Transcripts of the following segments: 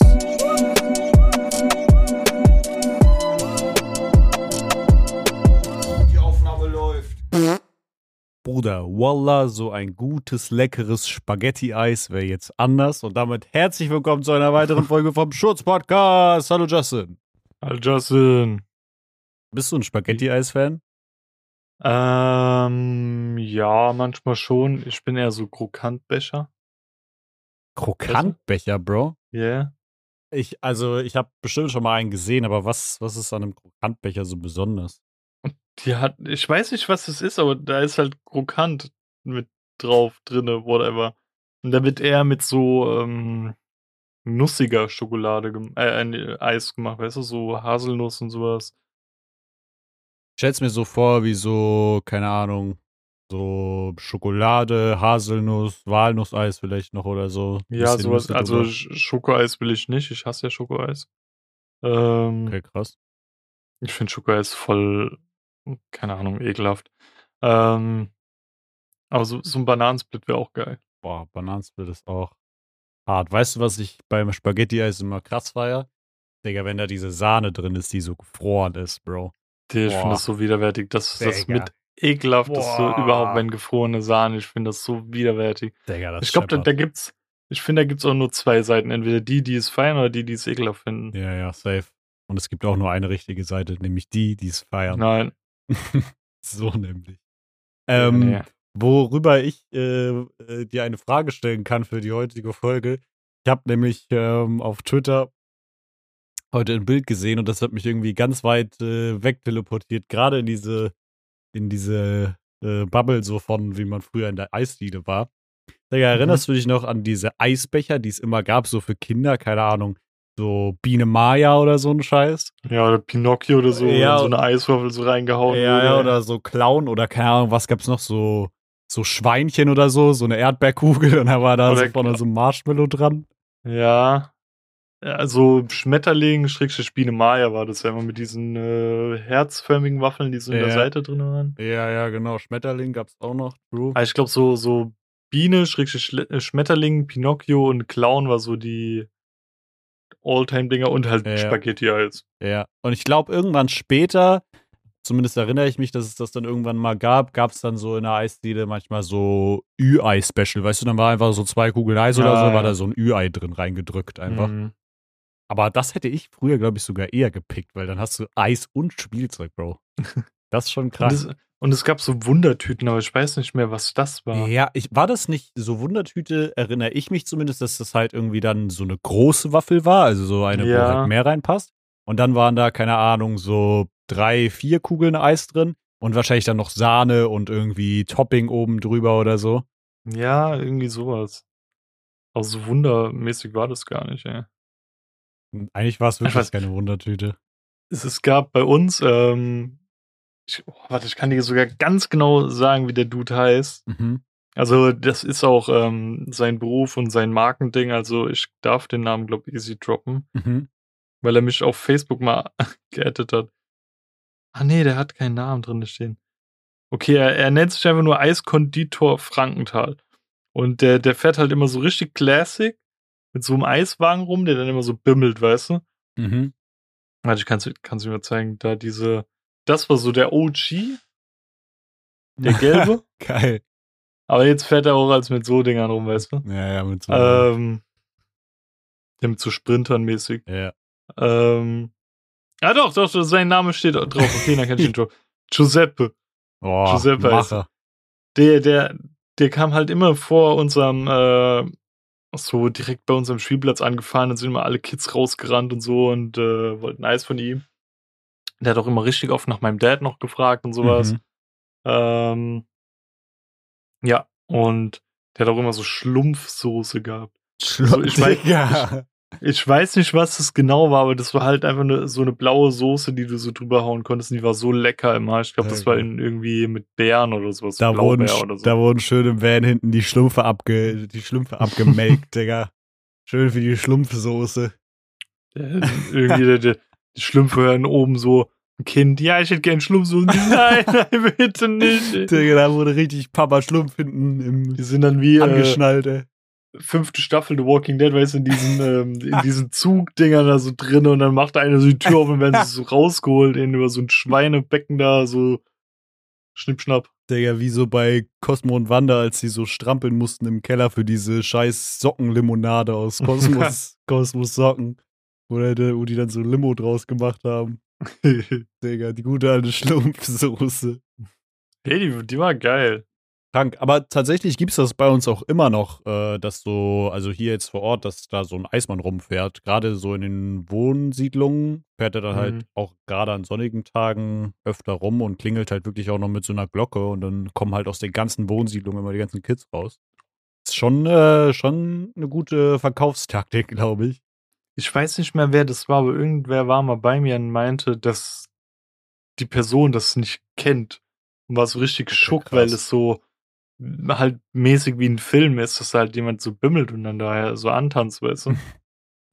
Die Aufnahme läuft. Bruder, Wallah, so ein gutes, leckeres Spaghetti-Eis wäre jetzt anders. Und damit herzlich willkommen zu einer weiteren Folge vom Schutz-Podcast. Hallo Justin. Hallo Justin. Bist du ein Spaghetti-Eis-Fan? Ähm, ja, manchmal schon. Ich bin eher so Krokantbecher. Krokantbecher, Bro? Ja. Yeah. Ich, also, ich habe bestimmt schon mal einen gesehen, aber was, was ist an einem Krokantbecher so besonders? Die hat, ich weiß nicht, was es ist, aber da ist halt Krokant mit drauf, drinne, whatever. Und da wird eher mit so ähm, nussiger Schokolade, äh, Eis gemacht, weißt du, so Haselnuss und sowas. Stell's mir so vor, wie so, keine Ahnung, so Schokolade, Haselnuss, Walnusseis vielleicht noch oder so. Ja, sowas, also Schokoeis will ich nicht, ich hasse ja Schokoeis. Ähm, okay, krass. Ich finde Schokoeis voll keine Ahnung, ekelhaft. Ähm, aber so, so ein Bananensplit wäre auch geil. Boah, Bananensplit ist auch hart. Weißt du, was ich beim Spaghetti-Eis immer krass feier? Digga, wenn da diese Sahne drin ist, die so gefroren ist, Bro. Die, ich finde das so widerwärtig. Das, das mit ekelhaft Boah. ist so überhaupt, wenn gefrorene Sahne. Ich finde das so widerwärtig. Digga, das ich glaube, da, da gibt's, ich finde, da gibt's auch nur zwei Seiten. Entweder die, die es feiern oder die, die es ekelhaft finden. Ja, ja, safe. Und es gibt auch nur eine richtige Seite, nämlich die, die es feiern. Nein, so nämlich. Ähm, ja, nee. Worüber ich äh, äh, dir eine Frage stellen kann für die heutige Folge. Ich habe nämlich ähm, auf Twitter heute ein Bild gesehen und das hat mich irgendwie ganz weit äh, wegteleportiert, gerade in diese, in diese äh, Bubble so von, wie man früher in der Eisdiele war. Digga, mhm. erinnerst mhm. du dich noch an diese Eisbecher, die es immer gab, so für Kinder, keine Ahnung, so Biene Maya oder so ein Scheiß. Ja, oder Pinocchio oder so, ja, so eine Eiswürfel so reingehauen ja, wurde. Ja, oder so Clown oder keine Ahnung, was gab's noch, so, so Schweinchen oder so, so eine Erdbeerkugel und da war da so vorne so ein Marshmallow dran. Ja. Also Schmetterling, Schrägstrich Biene Maya war das ja immer mit diesen äh, herzförmigen Waffeln, die so in der Seite drin waren. Ja, ja, genau. Schmetterling gab's auch noch. True. Also ich glaube, so, so Biene, Schrägstrich äh, Schmetterling, Pinocchio und Clown war so die Alltime-Dinger und halt ja. Spaghetti-Eis. Ja, und ich glaube, irgendwann später, zumindest erinnere ich mich, dass es das dann irgendwann mal gab, gab es dann so in der Eisdiele manchmal so Ü-Ei-Special. Weißt du, dann war einfach so zwei Kugeln Eis ja, oder so, ja. war da so ein Ü-Ei drin reingedrückt einfach. Mhm. Aber das hätte ich früher, glaube ich, sogar eher gepickt, weil dann hast du Eis und Spielzeug, Bro. Das ist schon krass. Und es gab so Wundertüten, aber ich weiß nicht mehr, was das war. Ja, ich, war das nicht so Wundertüte, erinnere ich mich zumindest, dass das halt irgendwie dann so eine große Waffel war, also so eine, ja. wo halt mehr reinpasst. Und dann waren da, keine Ahnung, so drei, vier Kugeln Eis drin und wahrscheinlich dann noch Sahne und irgendwie Topping oben drüber oder so. Ja, irgendwie sowas. Also so wundermäßig war das gar nicht, ey. Eigentlich war es wirklich keine Wundertüte. Es, es gab bei uns ähm, ich, oh, warte, ich kann dir sogar ganz genau sagen, wie der Dude heißt. Mhm. Also, das ist auch ähm, sein Beruf und sein Markending. Also, ich darf den Namen, glaube ich, easy droppen. Mhm. Weil er mich auf Facebook mal geaddet hat. Ah, nee, der hat keinen Namen drin stehen. Okay, er, er nennt sich einfach nur Eiskonditor Frankenthal. Und der, der fährt halt immer so richtig classic mit so einem Eiswagen rum, der dann immer so bimmelt, weißt du? Mhm. Warte, ich kann es dir mal zeigen. Da diese, das war so der OG. Der gelbe. Geil. Aber jetzt fährt er auch als mit so Dingern rum, weißt du? Ja, ja, mit so. Ähm, mit so Sprintern mäßig. Ja. Ähm, ja, doch, doch, sein Name steht drauf. Okay, dann kann ich den Job. Giuseppe. Oh, Giuseppe Macher. Der, der, der kam halt immer vor unserem, äh, so direkt bei unserem Spielplatz angefahren. Dann sind immer alle Kids rausgerannt und so und äh, wollten Eis von ihm. Der hat auch immer richtig oft nach meinem Dad noch gefragt und sowas. Mhm. Ähm, ja, und der hat auch immer so Schlumpfsoße gehabt. Schlumpf, also ich, ja. ich, ich, weiß nicht, was das genau war, aber das war halt einfach eine, so eine blaue Soße, die du so drüber hauen konntest. Und die war so lecker immer. Ich glaube, das war in, irgendwie mit Beeren oder sowas. Da wurden, so. da wurden schön im Van hinten die Schlumpfe, abge, die Schlumpfe abgemelkt, Digga. Schön für die Schlumpfsoße. irgendwie der, der, die Schlümpfe hören oben so, ein Kind, ja, ich hätte gern Schlumpf. So, nein, nein, bitte nicht. Digga, da wurde richtig Papa Schlumpf hinten im Die sind dann wie, äh, angeschnallt, ey. Fünfte Staffel The Walking Dead, weißt du, in diesen, ähm, in diesen Zugdingern da so drin und dann macht einer so die Tür auf und werden sie so rausgeholt in über so ein Schweinebecken da, so Schnippschnapp. Digga, wie so bei Cosmo und Wanda, als sie so strampeln mussten im Keller für diese scheiß Sockenlimonade aus Kosmos, Kosmos Socken. Wo, wo die dann so Limo draus gemacht haben. Digga, die gute alte Schlumpfsoße. Hey, die, die war geil. Krank. Aber tatsächlich gibt es das bei uns auch immer noch, äh, dass so, also hier jetzt vor Ort, dass da so ein Eismann rumfährt. Gerade so in den Wohnsiedlungen fährt er dann halt mhm. halt auch gerade an sonnigen Tagen öfter rum und klingelt halt wirklich auch noch mit so einer Glocke und dann kommen halt aus den ganzen Wohnsiedlungen immer die ganzen Kids raus. Ist schon, äh, schon eine gute Verkaufstaktik, glaube ich. Ich weiß nicht mehr, wer das war, aber irgendwer war mal bei mir und meinte, dass die Person das nicht kennt. Und war so richtig schock, weil es so halt mäßig wie ein Film ist, dass halt jemand so bimmelt und dann daher so antanzt, weißt du?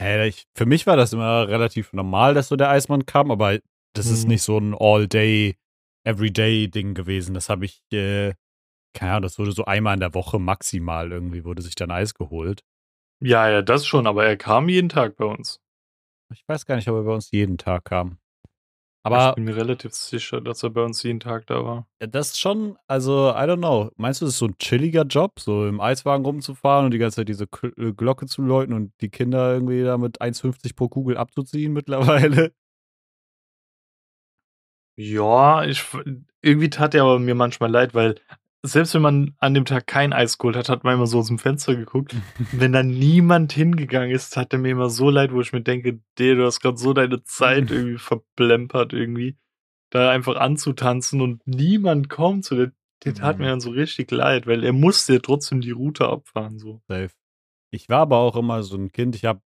Hey, ich, für mich war das immer relativ normal, dass so der Eismann kam, aber das mhm. ist nicht so ein All-Day, Everyday-Ding gewesen. Das habe ich, äh, keine Ahnung, das wurde so einmal in der Woche maximal irgendwie, wurde sich dann Eis geholt. Ja, ja, das schon, aber er kam jeden Tag bei uns. Ich weiß gar nicht, ob er bei uns jeden Tag kam. Aber ich bin mir relativ sicher, dass er bei uns jeden Tag da war. Ja, das ist schon, also, I don't know. Meinst du, das ist so ein chilliger Job, so im Eiswagen rumzufahren und die ganze Zeit diese äh, Glocke zu läuten und die Kinder irgendwie da mit 1,50 pro Kugel abzuziehen mittlerweile? Ja, ich, irgendwie tat er aber mir manchmal leid, weil selbst wenn man an dem Tag kein Eis geholt hat, hat man immer so aus dem Fenster geguckt. wenn da niemand hingegangen ist, hat er mir immer so leid, wo ich mir denke, der, du hast gerade so deine Zeit irgendwie verplempert irgendwie, da einfach anzutanzen und niemand kommt zu der, der tat mhm. mir dann so richtig leid, weil er musste trotzdem die Route abfahren so. Safe. Ich war aber auch immer so ein Kind, ich habe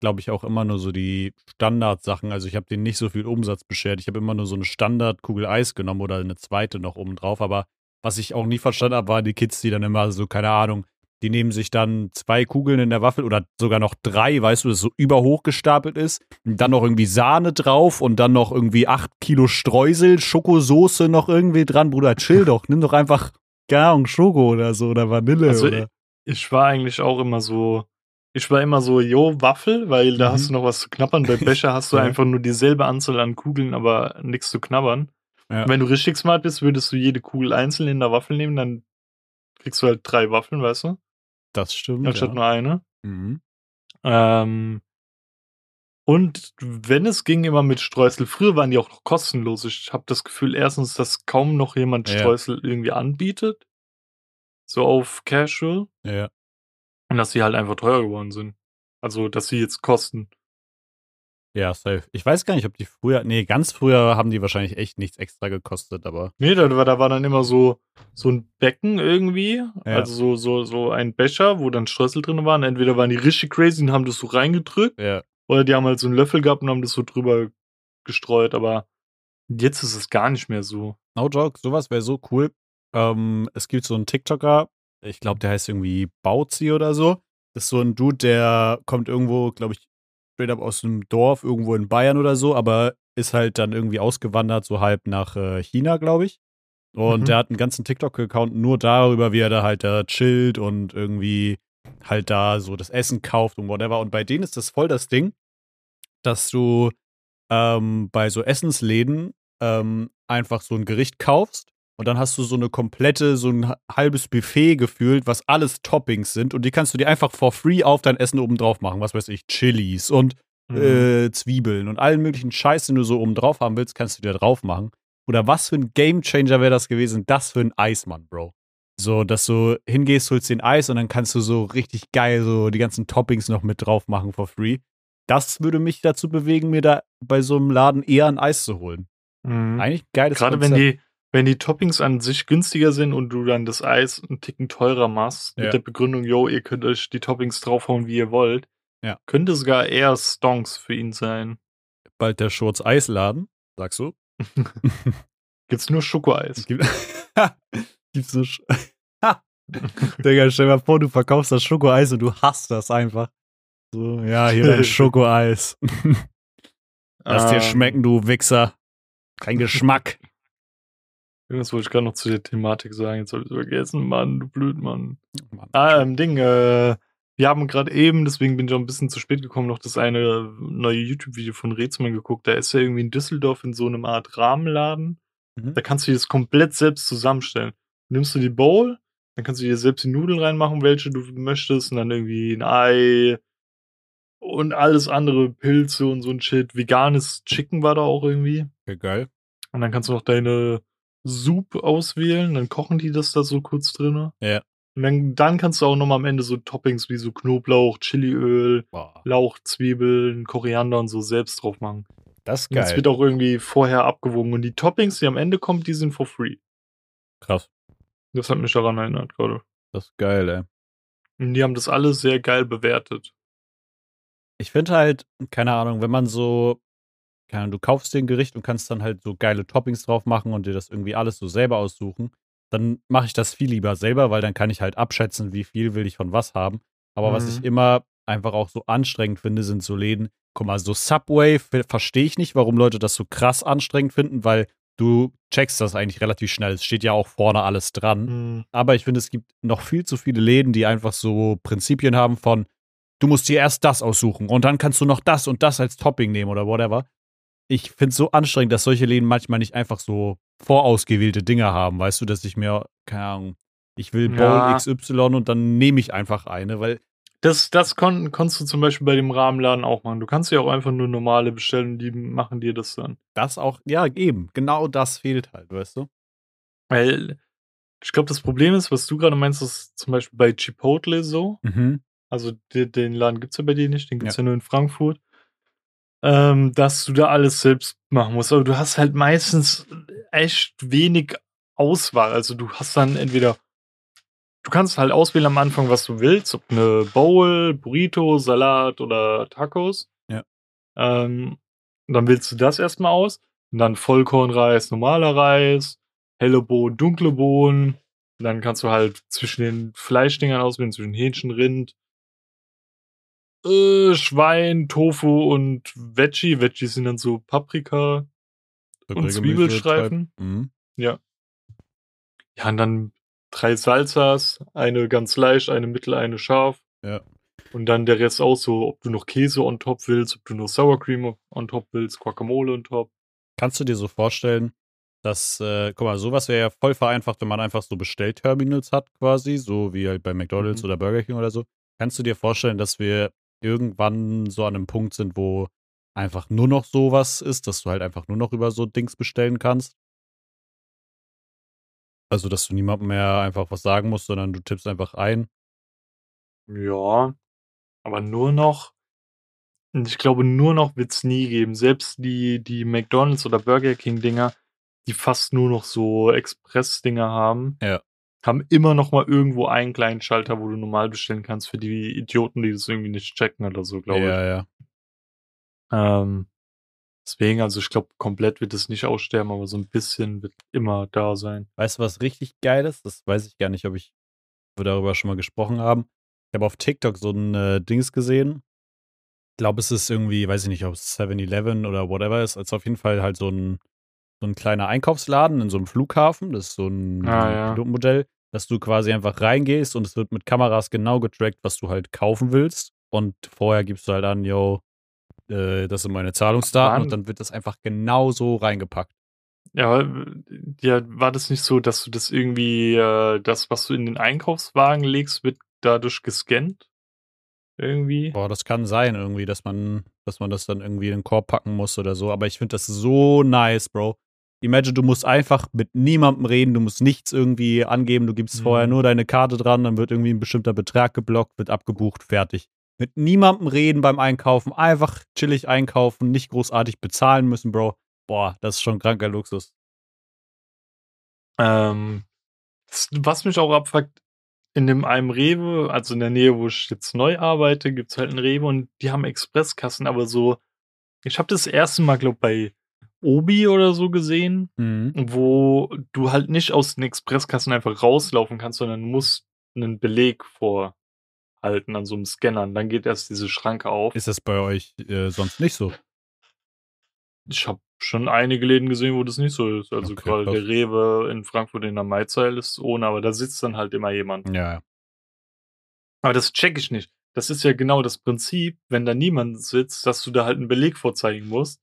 glaube ich auch immer nur so die Standardsachen, also ich habe denen nicht so viel Umsatz beschert. Ich habe immer nur so eine Standardkugel Eis genommen oder eine zweite noch oben drauf, aber was ich auch nie verstanden habe, waren die Kids, die dann immer so, keine Ahnung, die nehmen sich dann zwei Kugeln in der Waffel oder sogar noch drei, weißt du, das so überhoch gestapelt ist. Und dann noch irgendwie Sahne drauf und dann noch irgendwie acht Kilo Streusel, Schokosoße noch irgendwie dran. Bruder, chill doch. Nimm doch einfach, keine Ahnung, Schoko oder so oder Vanille. Also oder. Ich war eigentlich auch immer so, ich war immer so, jo, Waffel, weil da mhm. hast du noch was zu knabbern. Bei Becher hast du einfach nur dieselbe Anzahl an Kugeln, aber nichts zu knabbern. Ja. Wenn du richtig smart bist, würdest du jede Kugel einzeln in der Waffel nehmen, dann kriegst du halt drei Waffeln, weißt du? Das stimmt. Anstatt ja. nur eine. Mhm. Ähm, und wenn es ging, immer mit Streusel. Früher waren die auch noch kostenlos. Ich habe das Gefühl, erstens, dass kaum noch jemand ja. Streusel irgendwie anbietet. So auf Casual. Ja. Und dass sie halt einfach teuer geworden sind. Also, dass sie jetzt kosten. Ja, safe. Ich weiß gar nicht, ob die früher, nee, ganz früher haben die wahrscheinlich echt nichts extra gekostet, aber. Nee, da, da war dann immer so, so ein Becken irgendwie, ja. also so, so, so ein Becher, wo dann Strössel drin waren. Entweder waren die richtig crazy und haben das so reingedrückt, ja. oder die haben halt so einen Löffel gehabt und haben das so drüber gestreut, aber jetzt ist es gar nicht mehr so. No joke, sowas wäre so cool. Ähm, es gibt so einen TikToker, ich glaube, der heißt irgendwie Bauzi oder so. Das ist so ein Dude, der kommt irgendwo, glaube ich, straight up aus einem Dorf irgendwo in Bayern oder so, aber ist halt dann irgendwie ausgewandert, so halb nach äh, China, glaube ich. Und mhm. der hat einen ganzen TikTok-Account nur darüber, wie er da halt da chillt und irgendwie halt da so das Essen kauft und whatever. Und bei denen ist das voll das Ding, dass du ähm, bei so Essensläden ähm, einfach so ein Gericht kaufst und dann hast du so eine komplette, so ein halbes Buffet gefühlt, was alles Toppings sind. Und die kannst du dir einfach for free auf dein Essen oben drauf machen. Was weiß ich, Chilis und mhm. äh, Zwiebeln und allen möglichen Scheiß, den du so oben drauf haben willst, kannst du dir drauf machen. Oder was für ein Gamechanger wäre das gewesen? Das für ein Eismann, Bro. So, dass du hingehst, holst den Eis und dann kannst du so richtig geil so die ganzen Toppings noch mit drauf machen for free. Das würde mich dazu bewegen, mir da bei so einem Laden eher ein Eis zu holen. Mhm. Eigentlich geiles Gerade Konzept. wenn die, wenn die Toppings an sich günstiger sind und du dann das Eis einen Ticken teurer machst, ja. mit der Begründung, yo, ihr könnt euch die Toppings draufhauen, wie ihr wollt, ja. könnte sogar eher Stonks für ihn sein. Bald der Schurz Eisladen, sagst du? Gibt's nur Schokoeis. Gibt, Gibt's nur Sch Digga, stell dir mal vor, du verkaufst das Schokoeis und du hast das einfach. So, ja, hier dein Schokoeis. Lass dir ähm. schmecken, du Wichser. Kein Geschmack. Irgendwas wollte ich gerade noch zu der Thematik sagen. Jetzt habe ich es vergessen, Mann, du Blödmann. Mann. Ah, ähm, Ding, äh, wir haben gerade eben, deswegen bin ich auch ein bisschen zu spät gekommen, noch das eine neue YouTube-Video von Rätsmann geguckt. Da ist er irgendwie in Düsseldorf in so einem Art Rahmenladen. Mhm. Da kannst du dir das komplett selbst zusammenstellen. Nimmst du die Bowl, dann kannst du dir selbst die Nudeln reinmachen, welche du möchtest, und dann irgendwie ein Ei und alles andere, Pilze und so ein Shit. Veganes Chicken war da auch irgendwie. Okay, geil. Und dann kannst du noch deine Soup auswählen, dann kochen die das da so kurz drin. Ja. Und dann, dann kannst du auch nochmal am Ende so Toppings wie so Knoblauch, Chiliöl, Boah. Lauch, Zwiebeln, Koriander und so selbst drauf machen. Das ist geil. Das wird auch irgendwie vorher abgewogen. Und die Toppings, die am Ende kommen, die sind for free. Krass. Das hat mich daran erinnert gerade. Das ist geil, ey. Und die haben das alle sehr geil bewertet. Ich finde halt, keine Ahnung, wenn man so keine Ahnung, du kaufst dir ein Gericht und kannst dann halt so geile Toppings drauf machen und dir das irgendwie alles so selber aussuchen, dann mache ich das viel lieber selber, weil dann kann ich halt abschätzen, wie viel will ich von was haben. Aber mhm. was ich mhm. immer einfach auch so anstrengend finde, sind so Läden. Guck mal, so Subway verstehe ich nicht, warum Leute das so krass anstrengend finden, weil du checkst das eigentlich relativ schnell. Es steht ja auch vorne alles dran. Mhm. Aber ich finde, es gibt noch viel zu viele Läden, die einfach so Prinzipien haben von, du musst dir erst das aussuchen und dann kannst du noch das und das als Topping nehmen oder whatever ich finde es so anstrengend, dass solche Läden manchmal nicht einfach so vorausgewählte Dinge haben. Weißt du, dass ich mir, keine Ahnung, ich will Bowl ja. XY und dann nehme ich einfach eine, weil. Das, das kon konntest du zum Beispiel bei dem Rahmenladen auch machen. Du kannst ja auch einfach nur normale bestellen, die machen dir das dann. Das auch, ja, eben. Genau das fehlt halt, weißt du? Weil, ich glaube, das Problem ist, was du gerade meinst, ist zum Beispiel bei Chipotle so. Mhm. Also den, den Laden gibt es ja bei dir nicht, den gibt es ja. ja nur in Frankfurt ähm, dass du da alles selbst machen musst. Aber du hast halt meistens echt wenig Auswahl. Also du hast dann entweder, du kannst halt auswählen am Anfang, was du willst, ob eine Bowl, Burrito, Salat oder Tacos. Ja. Ähm, dann wählst du das erstmal aus. Und dann Vollkornreis, normaler Reis, helle Bohnen, dunkle Bohnen. Und dann kannst du halt zwischen den Fleischdingern auswählen, zwischen Hähnchen, Rind, äh, Schwein, Tofu und Veggie. Veggies sind dann so Paprika und Zwiebelstreifen. Mhm. Ja. Ja, und dann drei Salsas, eine ganz leicht, eine mittel, eine scharf. Ja. Und dann der Rest auch so, ob du noch Käse on top willst, ob du noch Sour Cream on top willst, Guacamole on top. Kannst du dir so vorstellen, dass, äh, guck mal, sowas wäre ja voll vereinfacht, wenn man einfach so Bestellterminals hat, quasi, so wie halt bei McDonalds mhm. oder Burger King oder so. Kannst du dir vorstellen, dass wir irgendwann so an einem Punkt sind, wo einfach nur noch sowas ist, dass du halt einfach nur noch über so Dings bestellen kannst. Also, dass du niemandem mehr einfach was sagen musst, sondern du tippst einfach ein. Ja, aber nur noch, ich glaube, nur noch wird es nie geben. Selbst die, die McDonalds oder Burger King-Dinger, die fast nur noch so Express-Dinger haben, ja haben immer noch mal irgendwo einen kleinen Schalter, wo du normal bestellen kannst für die Idioten, die das irgendwie nicht checken oder so, glaube ja, ich. Ja, ja. Ähm, deswegen, also ich glaube, komplett wird es nicht aussterben, aber so ein bisschen wird immer da sein. Weißt du, was richtig geil ist? Das weiß ich gar nicht, ob ich wir darüber schon mal gesprochen haben. Ich habe auf TikTok so ein äh, Dings gesehen. Ich glaube, es ist irgendwie, weiß ich nicht, ob es 7-Eleven oder whatever ist. Also auf jeden Fall halt so ein so ein kleiner Einkaufsladen in so einem Flughafen. Das ist so ein ah, ja. Dass du quasi einfach reingehst und es wird mit Kameras genau getrackt, was du halt kaufen willst. Und vorher gibst du halt an, yo, äh, das sind meine Zahlungsdaten Mann. und dann wird das einfach genau so reingepackt. Ja, ja, war das nicht so, dass du das irgendwie, äh, das, was du in den Einkaufswagen legst, wird dadurch gescannt? Irgendwie? Boah, das kann sein, irgendwie, dass man, dass man das dann irgendwie in den Korb packen muss oder so. Aber ich finde das so nice, Bro. Imagine, du musst einfach mit niemandem reden, du musst nichts irgendwie angeben, du gibst mhm. vorher nur deine Karte dran, dann wird irgendwie ein bestimmter Betrag geblockt, wird abgebucht, fertig. Mit niemandem reden beim Einkaufen, einfach chillig einkaufen, nicht großartig bezahlen müssen, Bro. Boah, das ist schon kranker Luxus. Ähm, was mich auch abfuckt, in dem einem Rewe, also in der Nähe, wo ich jetzt neu arbeite, gibt es halt einen Rewe und die haben Expresskassen, aber so, ich habe das erste Mal, glaube bei Obi oder so gesehen, mhm. wo du halt nicht aus den Expresskassen einfach rauslaufen kannst, sondern musst einen Beleg vorhalten an so einem Scanner. Und dann geht erst diese Schranke auf. Ist das bei euch äh, sonst nicht so? Ich habe schon einige Läden gesehen, wo das nicht so ist. Also okay, gerade der Rewe in Frankfurt in der Maizeil ist ohne, aber da sitzt dann halt immer jemand. Ja. Aber das check ich nicht. Das ist ja genau das Prinzip, wenn da niemand sitzt, dass du da halt einen Beleg vorzeigen musst.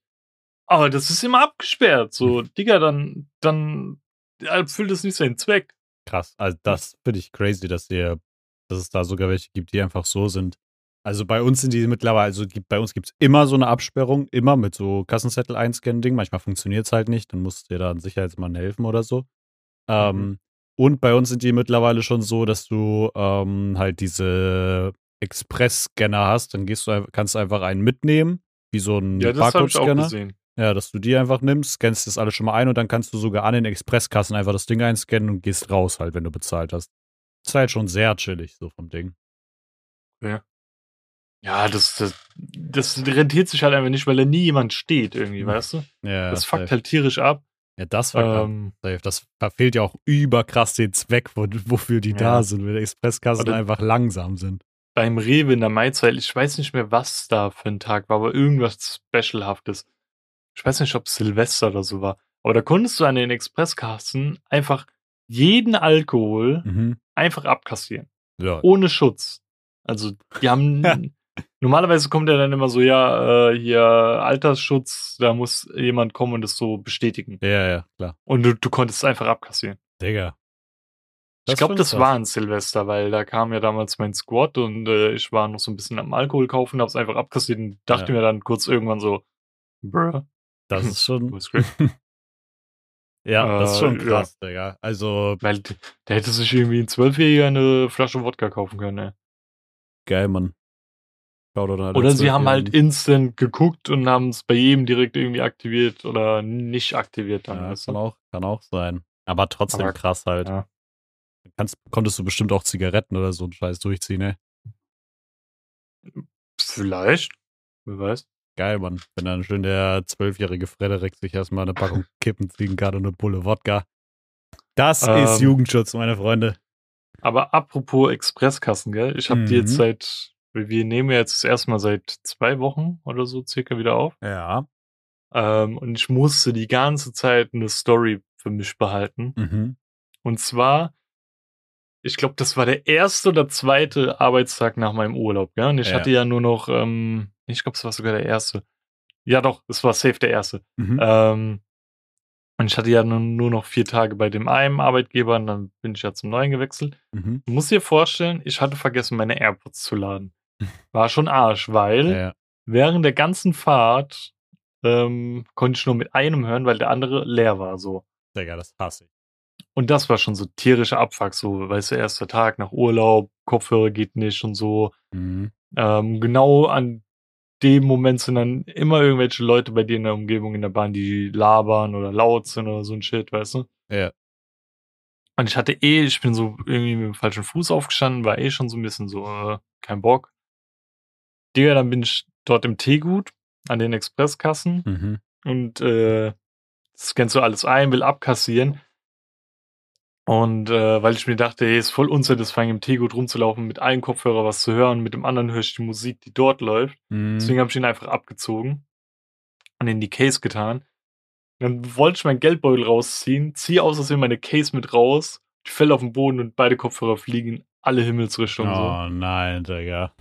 Aber das ist immer abgesperrt. So. Digga, dann, dann erfüllt es nicht seinen Zweck. Krass. Also das finde ich crazy, dass ihr, dass es da sogar welche gibt, die einfach so sind. Also bei uns sind die mittlerweile, also bei uns gibt es immer so eine Absperrung, immer mit so Kassenzettel einscannen Ding. Manchmal funktioniert es halt nicht, dann muss dir da ein Sicherheitsmann helfen oder so. Ähm, mhm. und bei uns sind die mittlerweile schon so, dass du ähm, halt diese Express-Scanner hast, dann gehst du, kannst du einfach einen mitnehmen, wie so ein ja, Barcode-Scanner. Ja, dass du die einfach nimmst, scannst das alles schon mal ein und dann kannst du sogar an den Expresskassen einfach das Ding einscannen und gehst raus halt, wenn du bezahlt hast. Das ist halt schon sehr chillig, so vom Ding. Ja. Ja, das, das, das rentiert sich halt einfach nicht, weil da nie jemand steht irgendwie, hm. weißt du? Ja. Das fuckt halt tierisch ab. Ja, das war ähm, Das verfehlt ja auch überkrass den Zweck, wo, wofür die ja. da sind, wenn Expresskassen einfach langsam sind beim Rewe in der Maizeit, ich weiß nicht mehr, was da für ein Tag war, aber irgendwas Specialhaftes. Ich weiß nicht, ob Silvester oder so war. Aber da konntest du an den Expresskassen einfach jeden Alkohol mhm. einfach abkassieren. Ja. Ohne Schutz. Also, die haben. normalerweise kommt ja dann immer so, ja, äh, hier Altersschutz, da muss jemand kommen und das so bestätigen. Ja, ja, klar. Und du, du konntest es einfach abkassieren. Digga. Das ich glaube, das krass. war ein Silvester, weil da kam ja damals mein Squad und äh, ich war noch so ein bisschen am Alkohol kaufen, hab's einfach abkassiert und dachte ja. mir dann kurz irgendwann so, bruh. Das ist schon. ja, das ist schon äh, krass, ja. Digga. Also. Weil der hätte sich irgendwie in Zwölfjähriger eine Flasche Wodka kaufen können, ey. Geil, Mann. Oder sie haben halt instant geguckt und haben es bei jedem direkt irgendwie aktiviert oder nicht aktiviert dann. Ja, kann, auch, kann auch sein. Aber trotzdem Aber, krass halt. Ja. Kannst, konntest du bestimmt auch Zigaretten oder so einen Scheiß durchziehen, ne? Vielleicht. Wer weiß. Geil, Mann. Wenn dann schön der zwölfjährige Frederik sich erstmal eine Packung Kippen ziehen kann und eine Pulle Wodka. Das ähm, ist Jugendschutz, meine Freunde. Aber apropos Expresskassen, gell? Ich habe mhm. die jetzt mhm. seit, wir nehmen ja jetzt das erste Mal seit zwei Wochen oder so circa wieder auf. Ja. Ähm, und ich musste die ganze Zeit eine Story für mich behalten. Mhm. Und zwar ich glaube, das war der erste oder zweite Arbeitstag nach meinem Urlaub, ja. Und ich ja. hatte ja nur noch, ähm, ich glaube, es war sogar der erste. Ja, doch, es war safe der erste. Mhm. Ähm, und ich hatte ja nur, nur, noch vier Tage bei dem einen Arbeitgeber und dann bin ich ja zum neuen gewechselt. Mhm. Du musst dir vorstellen, ich hatte vergessen, meine AirPods zu laden. War schon Arsch, weil ja. während der ganzen Fahrt ähm, konnte ich nur mit einem hören, weil der andere leer war, so. Digga, das hasse ich. Und das war schon so tierischer Abfuck, so, weißt du, erster Tag nach Urlaub, Kopfhörer geht nicht und so. Mhm. Ähm, genau an dem Moment sind dann immer irgendwelche Leute bei dir in der Umgebung in der Bahn, die labern oder laut sind oder so ein Shit, weißt du? Ja. Und ich hatte eh, ich bin so irgendwie mit dem falschen Fuß aufgestanden, war eh schon so ein bisschen so, äh, kein Bock. Digga, dann bin ich dort im Teegut an den Expresskassen mhm. und äh, scannst du alles ein, will abkassieren. Und äh, weil ich mir dachte, ey, ist voll unsatisfying im Teegut rumzulaufen, mit einem Kopfhörer was zu hören, mit dem anderen höre ich die Musik, die dort läuft. Mhm. Deswegen habe ich ihn einfach abgezogen und in die Case getan. Dann wollte ich meinen Geldbeutel rausziehen, ziehe aus Versehen meine Case mit raus, ich fäll auf den Boden und beide Kopfhörer fliegen in alle Himmelsrichtungen. Oh so. nein, Digga.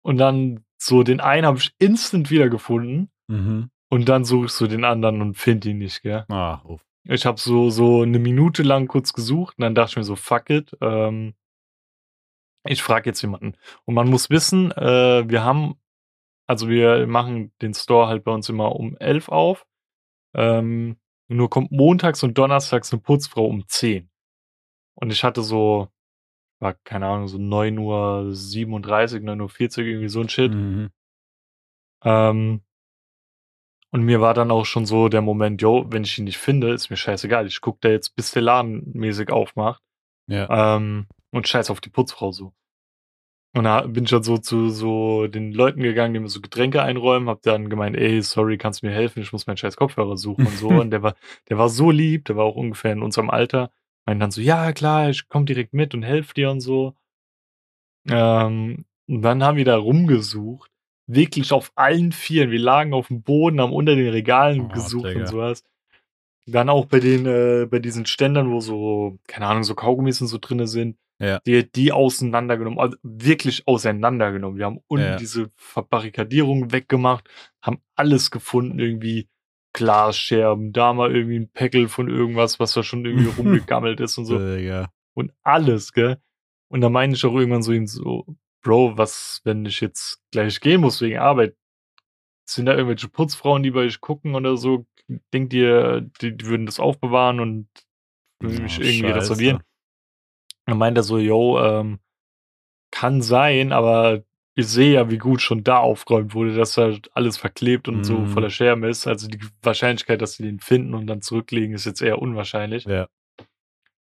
Und dann so den einen habe ich instant wiedergefunden mhm. und dann suche ich so den anderen und finde ihn nicht, gell? Ah, uff. Ich habe so, so eine Minute lang kurz gesucht und dann dachte ich mir so, fuck it. Ähm, ich frage jetzt jemanden. Und man muss wissen, äh, wir haben, also wir machen den Store halt bei uns immer um elf auf. Ähm, nur kommt montags und donnerstags eine Putzfrau um zehn. Und ich hatte so, war keine Ahnung, so 9 Uhr 37, 9 Uhr 40, irgendwie so ein Shit. Mhm. Ähm, und mir war dann auch schon so der Moment, yo, wenn ich ihn nicht finde, ist mir scheißegal. Ich gucke da jetzt, bis der Laden mäßig aufmacht. Ja. Ähm, und scheiß auf die Putzfrau so. Und da bin ich dann so zu so den Leuten gegangen, die mir so Getränke einräumen, hab dann gemeint, ey, sorry, kannst du mir helfen? Ich muss meinen scheiß Kopfhörer suchen und so. und der war, der war so lieb, der war auch ungefähr in unserem Alter. Meint dann so, ja, klar, ich komm direkt mit und helf dir und so. Ähm, und dann haben wir da rumgesucht wirklich auf allen Vieren. Wir lagen auf dem Boden, haben unter den Regalen oh, gesucht Digga. und sowas. Dann auch bei den, äh, bei diesen Ständern, wo so, keine Ahnung, so Kaugummis und so drinne sind, ja. die, die auseinandergenommen, also wirklich auseinandergenommen. Wir haben unten ja. diese Verbarrikadierung weggemacht, haben alles gefunden, irgendwie Glasscherben, da mal irgendwie ein Päckel von irgendwas, was da schon irgendwie rumgegammelt ist und so. Ja. Und alles, gell? Und da meine ich auch irgendwann so ihm so, Bro, was, wenn ich jetzt gleich gehen muss wegen Arbeit? Sind da irgendwelche Putzfrauen, die bei euch gucken oder so? Denkt ihr, die, die würden das aufbewahren und mich oh, irgendwie Scheiße. reservieren? Dann meint er so, yo, ähm, kann sein, aber ich sehe ja, wie gut schon da aufgeräumt wurde, dass halt alles verklebt und mm. so voller mhm. Scherben ist. Also die Wahrscheinlichkeit, dass sie den finden und dann zurücklegen, ist jetzt eher unwahrscheinlich. Ja.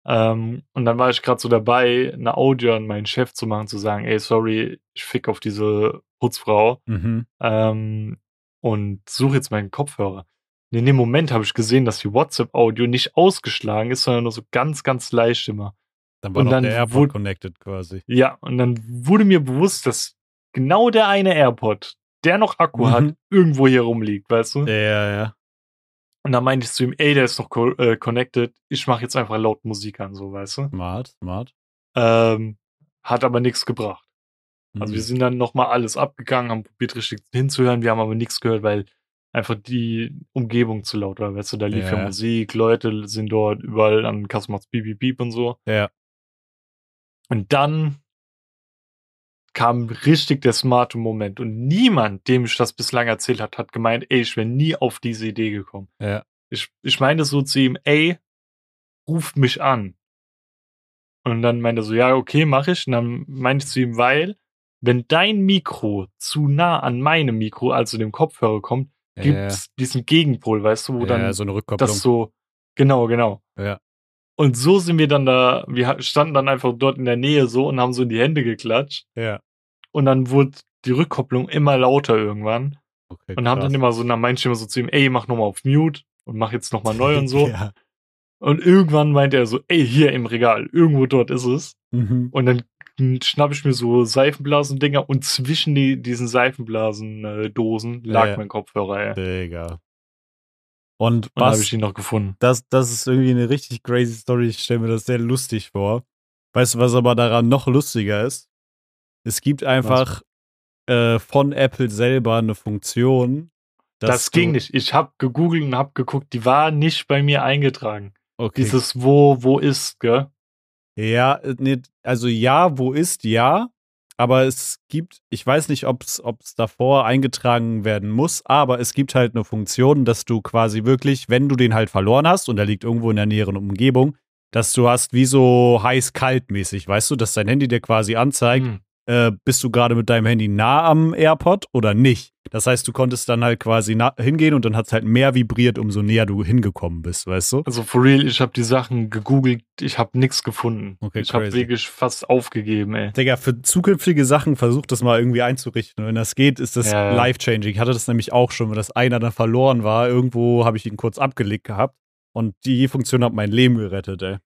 Ähm, und dann war ich gerade so dabei, eine Audio an meinen Chef zu machen, zu sagen, ey, sorry, ich fick auf diese Putzfrau mhm. ähm, und suche jetzt meinen Kopfhörer. Und in dem Moment habe ich gesehen, dass die WhatsApp-Audio nicht ausgeschlagen ist, sondern nur so ganz, ganz leicht immer. Dann war und dann der AirPod connected quasi. Ja, und dann wurde mir bewusst, dass genau der eine AirPod, der noch Akku mhm. hat, irgendwo hier rumliegt, weißt du? Ja, ja. Und dann meinte ich zu ihm, ey, der ist noch co äh, connected, ich mache jetzt einfach laut Musik an, so, weißt du? Smart, smart. Ähm, hat aber nichts gebracht. Mhm. Also wir mhm. sind dann nochmal alles abgegangen, haben probiert richtig hinzuhören, wir haben aber nichts gehört, weil einfach die Umgebung zu laut war, weißt du, da lief ja, ja Musik, Leute sind dort überall an Kasse macht's Beep, Beep, Beep und so. Ja. Und dann kam richtig der smarte Moment. Und niemand, dem ich das bislang erzählt hat, hat gemeint, ey, ich wäre nie auf diese Idee gekommen. Ja. Ich, ich meinte so zu ihm, ey, ruf mich an. Und dann meinte er so, ja, okay, mach ich. Und dann meinte ich zu ihm, weil, wenn dein Mikro zu nah an meinem Mikro, also dem Kopfhörer kommt, ja, gibt's ja. diesen Gegenpol, weißt du, wo ja, dann so eine Rückkopplung. das so, genau, genau. Ja. Und so sind wir dann da, wir standen dann einfach dort in der Nähe so und haben so in die Hände geklatscht. Ja. Und dann wurde die Rückkopplung immer lauter irgendwann. Okay, und haben dann immer so, dann meinte ich immer so zu ihm, ey, mach nochmal auf Mute und mach jetzt nochmal neu und so. ja. Und irgendwann meinte er so, ey, hier im Regal, irgendwo dort ist es. Mhm. Und dann schnapp ich mir so Seifenblasen-Dinger und zwischen die, diesen Seifenblasen-Dosen lag ja. mein Kopfhörer, ey. Digga. Und, und habe ich ihn noch gefunden. Das, das ist irgendwie eine richtig crazy Story. Ich stelle mir das sehr lustig vor. Weißt du, was aber daran noch lustiger ist? Es gibt einfach äh, von Apple selber eine Funktion. Das ging nicht. Ich habe gegoogelt und habe geguckt, die war nicht bei mir eingetragen. Okay. Dieses wo, wo ist, gell? Ja, äh, nee, also ja, wo ist, ja. Aber es gibt, ich weiß nicht, ob es davor eingetragen werden muss, aber es gibt halt eine Funktion, dass du quasi wirklich, wenn du den halt verloren hast und er liegt irgendwo in der näheren Umgebung, dass du hast wie so heiß-kalt mäßig, weißt du, dass dein Handy dir quasi anzeigt, hm äh, bist du gerade mit deinem Handy nah am AirPod oder nicht. Das heißt, du konntest dann halt quasi hingehen und dann hat es halt mehr vibriert, umso näher du hingekommen bist, weißt du? Also for real, ich habe die Sachen gegoogelt, ich habe nichts gefunden. Okay, ich habe wirklich fast aufgegeben, ey. Digga, für zukünftige Sachen versuch das mal irgendwie einzurichten. Und wenn das geht, ist das ja, life-changing. Ich hatte das nämlich auch schon, wenn das einer dann verloren war. Irgendwo habe ich ihn kurz abgelegt gehabt. Und die Funktion hat mein Leben gerettet, ey.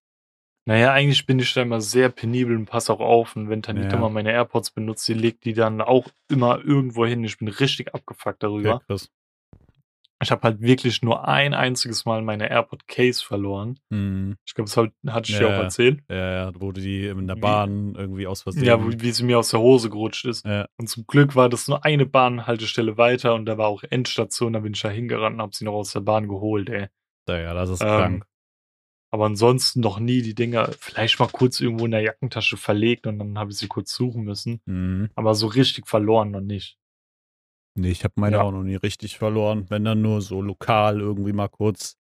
Naja, eigentlich bin ich da immer sehr penibel und passe auch auf. Und wenn Tanita ja. mal meine AirPods benutzt, sie legt die dann auch immer irgendwo hin. Ich bin richtig abgefuckt darüber. Ja, ich habe halt wirklich nur ein einziges Mal meine AirPod Case verloren. Mhm. Ich glaube, das hatte ich ja, dir auch erzählt. Ja, ja, wo die in der Bahn wie, irgendwie aus Versehen. Ja, wie, wie sie mir aus der Hose gerutscht ist. Ja. Und zum Glück war das nur eine Bahnhaltestelle weiter und da war auch Endstation. Da bin ich da hingerannt und habe sie noch aus der Bahn geholt, ey. Ja, ja das ist ähm, krank. Aber ansonsten noch nie die Dinger, vielleicht mal kurz irgendwo in der Jackentasche verlegt und dann habe ich sie kurz suchen müssen. Mhm. Aber so richtig verloren noch nicht. Nee, ich habe meine ja. auch noch nie richtig verloren. Wenn dann nur so lokal irgendwie mal kurz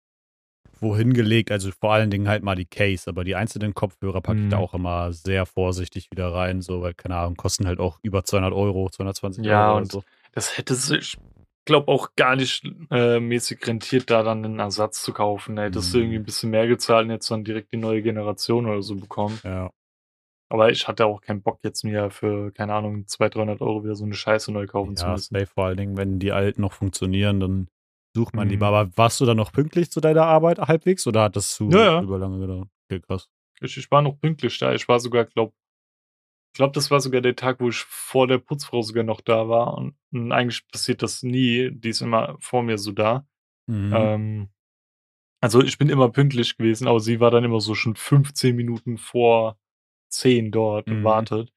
wohin gelegt. Also vor allen Dingen halt mal die Case. Aber die einzelnen Kopfhörer packe ich da mhm. auch immer sehr vorsichtig wieder rein. So, weil, keine Ahnung, kosten halt auch über 200 Euro, 220 ja, Euro. Ja, und so. das hätte sich glaube auch gar nicht äh, mäßig rentiert, da dann einen Ersatz zu kaufen. Hättest du irgendwie ein mhm. bisschen mehr gezahlt und jetzt dann direkt die neue Generation oder so bekommen. Ja. Aber ich hatte auch keinen Bock, jetzt mir für, keine Ahnung, 200, 300 Euro wieder so eine Scheiße neu kaufen ja, zu müssen. Ja, vor allen Dingen, wenn die alten noch funktionieren, dann sucht man mhm. die. Aber warst du dann noch pünktlich zu deiner Arbeit halbwegs oder hat das zu ja, ja. über lange gedauert? Okay, krass. Ich, ich war noch pünktlich da. Ich war sogar, glaube glaube, das war sogar der Tag, wo ich vor der Putzfrau sogar noch da war. Und, und eigentlich passiert das nie. Die ist immer vor mir so da. Mhm. Ähm, also ich bin immer pünktlich gewesen, aber sie war dann immer so schon 15 Minuten vor 10 dort mhm. und wartet.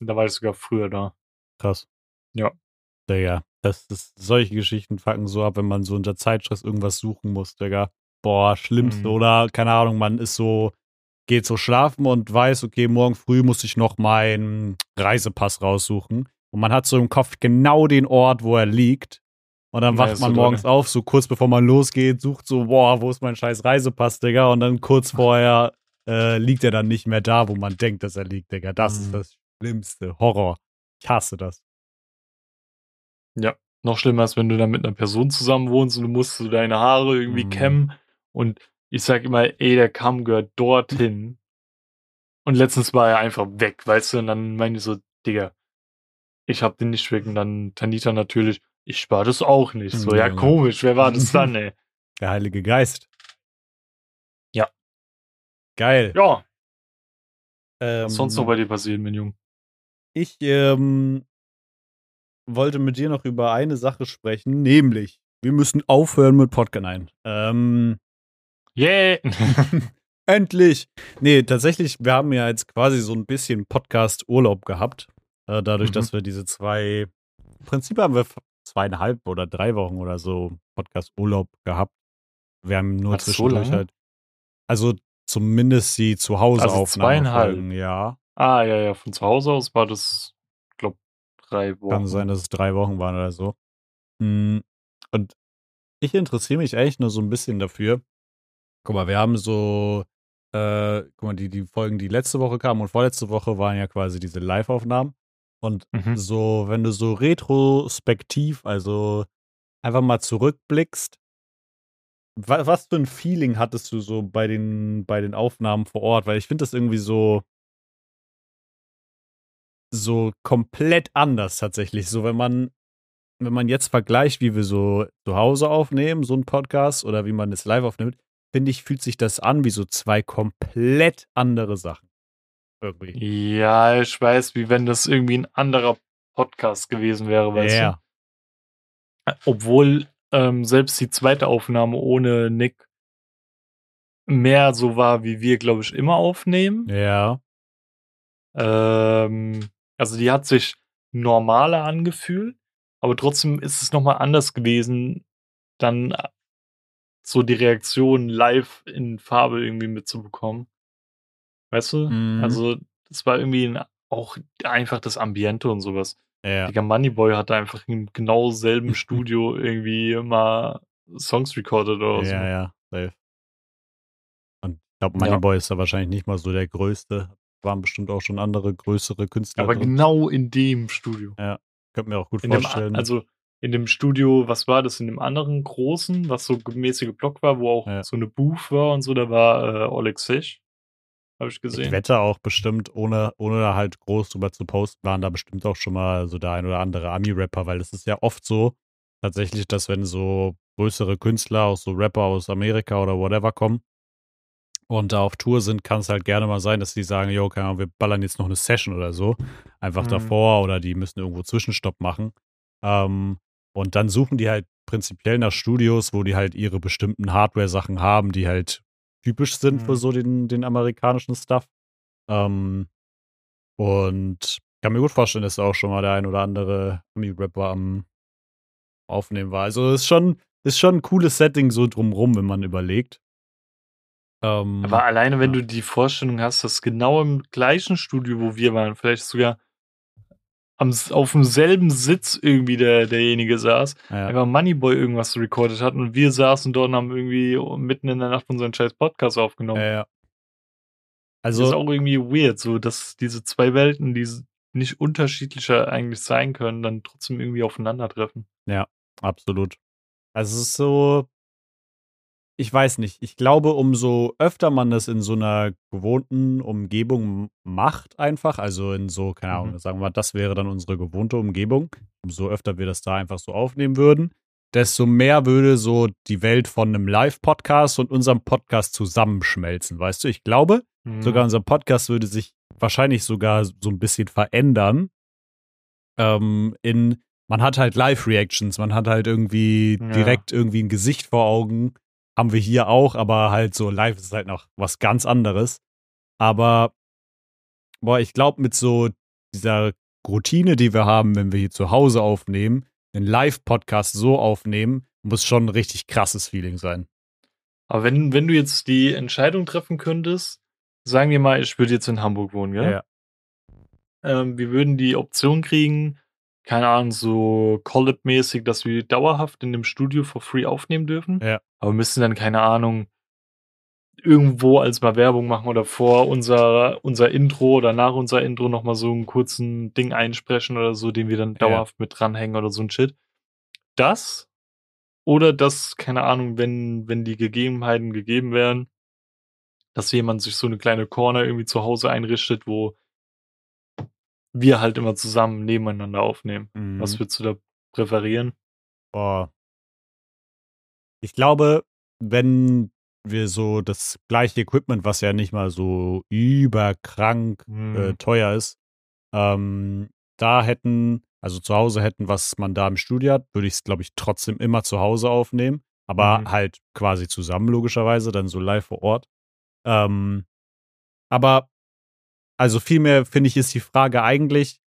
Und da war ich sogar früher da. Krass. Ja. Digga, das ist, solche Geschichten fucken so ab, wenn man so unter Zeitstress irgendwas suchen muss, Digga. Boah, schlimmste. Mhm. Oder, keine Ahnung, man ist so, geht so schlafen und weiß, okay, morgen früh muss ich noch meinen Reisepass raussuchen. Und man hat so im Kopf genau den Ort, wo er liegt. Und dann wacht ja, man morgens auf, so kurz bevor man losgeht, sucht so, boah, wo ist mein scheiß Reisepass, Digga? Und dann kurz vorher äh, liegt er dann nicht mehr da, wo man denkt, dass er liegt, Digga. Das mhm. ist das Schlimmste. Horror. Ich hasse das. Ja, noch schlimmer ist, wenn du dann mit einer Person zusammen wohnst und du musst so deine Haare irgendwie mhm. kämmen. Und ich sag immer, ey, der Kamm gehört dorthin. Und letztens war er einfach weg, weißt du? Und dann meine ich so, Digga, ich hab den nicht weg. Und dann Tanita natürlich, ich spare das auch nicht. So, ja, komisch, wer war das dann, ey? Der Heilige Geist. Ja. Geil. Ja. Ähm, Was sonst noch bei dir passiert, mein Junge? Ich ähm, wollte mit dir noch über eine Sache sprechen, nämlich, wir müssen aufhören mit Podcast. Nein. Ähm, yeah! Endlich! Nee, tatsächlich, wir haben ja jetzt quasi so ein bisschen Podcast-Urlaub gehabt. Äh, dadurch, mhm. dass wir diese zwei, im Prinzip haben wir zweieinhalb oder drei Wochen oder so Podcast-Urlaub gehabt. Wir haben nur Ach, zwischendurch so halt. Also zumindest die Zuhause-Aufnahmen. Also zweieinhalb. Ja. Ah, ja, ja. Von zu Hause aus war das, glaube drei Wochen. Kann sein, dass es drei Wochen waren oder so. Hm, und ich interessiere mich eigentlich nur so ein bisschen dafür. Guck mal, wir haben so, äh, guck mal, die, die Folgen, die letzte Woche kamen und vorletzte Woche waren ja quasi diese Live-Aufnahmen. Und mhm. so, wenn du so retrospektiv, also einfach mal zurückblickst, was, was für ein Feeling hattest du so bei den, bei den Aufnahmen vor Ort? Weil ich finde das irgendwie so, so komplett anders tatsächlich. So, wenn man, wenn man jetzt vergleicht, wie wir so zu Hause aufnehmen, so ein Podcast, oder wie man es live aufnimmt, finde ich, fühlt sich das an wie so zwei komplett andere Sachen. Irgendwie. Ja, ich weiß, wie wenn das irgendwie ein anderer Podcast gewesen wäre, weißt yeah. du? Obwohl ähm, selbst die zweite Aufnahme ohne Nick mehr so war, wie wir, glaube ich, immer aufnehmen. Ja. Ähm, also die hat sich normaler angefühlt, aber trotzdem ist es nochmal anders gewesen, dann äh, so die Reaktion live in Farbe irgendwie mitzubekommen. Weißt du? Mhm. Also, das war irgendwie ein, auch einfach das Ambiente und sowas. Ja. Digga, Moneyboy hatte einfach im genau selben Studio irgendwie immer Songs recorded oder so. Ja, ja, safe. Und ich glaube, Moneyboy ja. ist da wahrscheinlich nicht mal so der größte. Waren bestimmt auch schon andere größere Künstler. Aber drin. genau in dem Studio. Ja, könnte mir auch gut in vorstellen. Dem, also in dem Studio, was war das, in dem anderen großen, was so mäßige Block war, wo auch ja. so eine Booth war und so, da war äh, Oleg Sech. Habe ich gesehen. Ich wette auch bestimmt, ohne, ohne da halt groß drüber zu posten, waren da bestimmt auch schon mal so der ein oder andere Ami-Rapper, weil es ist ja oft so, tatsächlich, dass wenn so größere Künstler, auch so Rapper aus Amerika oder whatever kommen und da auf Tour sind, kann es halt gerne mal sein, dass die sagen, jo, keine Ahnung, wir ballern jetzt noch eine Session oder so, einfach mhm. davor oder die müssen irgendwo Zwischenstopp machen. Ähm, und dann suchen die halt prinzipiell nach Studios, wo die halt ihre bestimmten Hardware-Sachen haben, die halt typisch sind mhm. für so den, den amerikanischen Stuff. Ähm, und ich kann mir gut vorstellen, dass da auch schon mal der ein oder andere Ami-Rapper am Aufnehmen war. Also ist schon, ist schon ein cooles Setting so drumrum, wenn man überlegt. Ähm, Aber alleine, wenn ja. du die Vorstellung hast, dass genau im gleichen Studio, wo wir waren, vielleicht sogar am, auf demselben Sitz irgendwie der, derjenige saß, ja. einfach Moneyboy irgendwas recorded hat und wir saßen dort und haben irgendwie mitten in der Nacht unseren scheiß Podcast aufgenommen. Ja, ja. Also, das ist auch irgendwie weird, so dass diese zwei Welten, die nicht unterschiedlicher eigentlich sein können, dann trotzdem irgendwie aufeinandertreffen. Ja, absolut. Also es ist so, ich weiß nicht, ich glaube, umso öfter man das in so einer gewohnten Umgebung macht, einfach, also in so, keine Ahnung, mhm. sagen wir mal, das wäre dann unsere gewohnte Umgebung, umso öfter wir das da einfach so aufnehmen würden, desto mehr würde so die Welt von einem Live-Podcast und unserem Podcast zusammenschmelzen, weißt du? Ich glaube, mhm. sogar unser Podcast würde sich wahrscheinlich sogar so ein bisschen verändern. Ähm, in, man hat halt Live-Reactions, man hat halt irgendwie ja. direkt irgendwie ein Gesicht vor Augen. Haben wir hier auch, aber halt so live ist halt noch was ganz anderes. Aber, boah, ich glaube, mit so dieser Routine, die wir haben, wenn wir hier zu Hause aufnehmen, einen Live-Podcast so aufnehmen, muss schon ein richtig krasses Feeling sein. Aber wenn, wenn du jetzt die Entscheidung treffen könntest, sagen wir mal, ich würde jetzt in Hamburg wohnen, gell? Ja. Ähm, wir würden die Option kriegen, keine Ahnung, so Collab-mäßig, dass wir dauerhaft in dem Studio for free aufnehmen dürfen. Ja. Aber wir müssen dann, keine Ahnung, irgendwo als mal Werbung machen oder vor unser, unser Intro oder nach unser Intro nochmal so einen kurzen Ding einsprechen oder so, den wir dann dauerhaft ja. mit dranhängen oder so ein Shit. Das oder das, keine Ahnung, wenn, wenn die Gegebenheiten gegeben wären, dass jemand sich so eine kleine Corner irgendwie zu Hause einrichtet, wo wir halt immer zusammen nebeneinander aufnehmen. Mhm. Was würdest du da präferieren? Boah. Ich glaube, wenn wir so das gleiche Equipment, was ja nicht mal so überkrank äh, mhm. äh, teuer ist, ähm, da hätten, also zu Hause hätten, was man da im Studio hat, würde ich es, glaube ich, trotzdem immer zu Hause aufnehmen. Aber mhm. halt quasi zusammen, logischerweise, dann so live vor Ort. Ähm, aber, also vielmehr finde ich, ist die Frage eigentlich,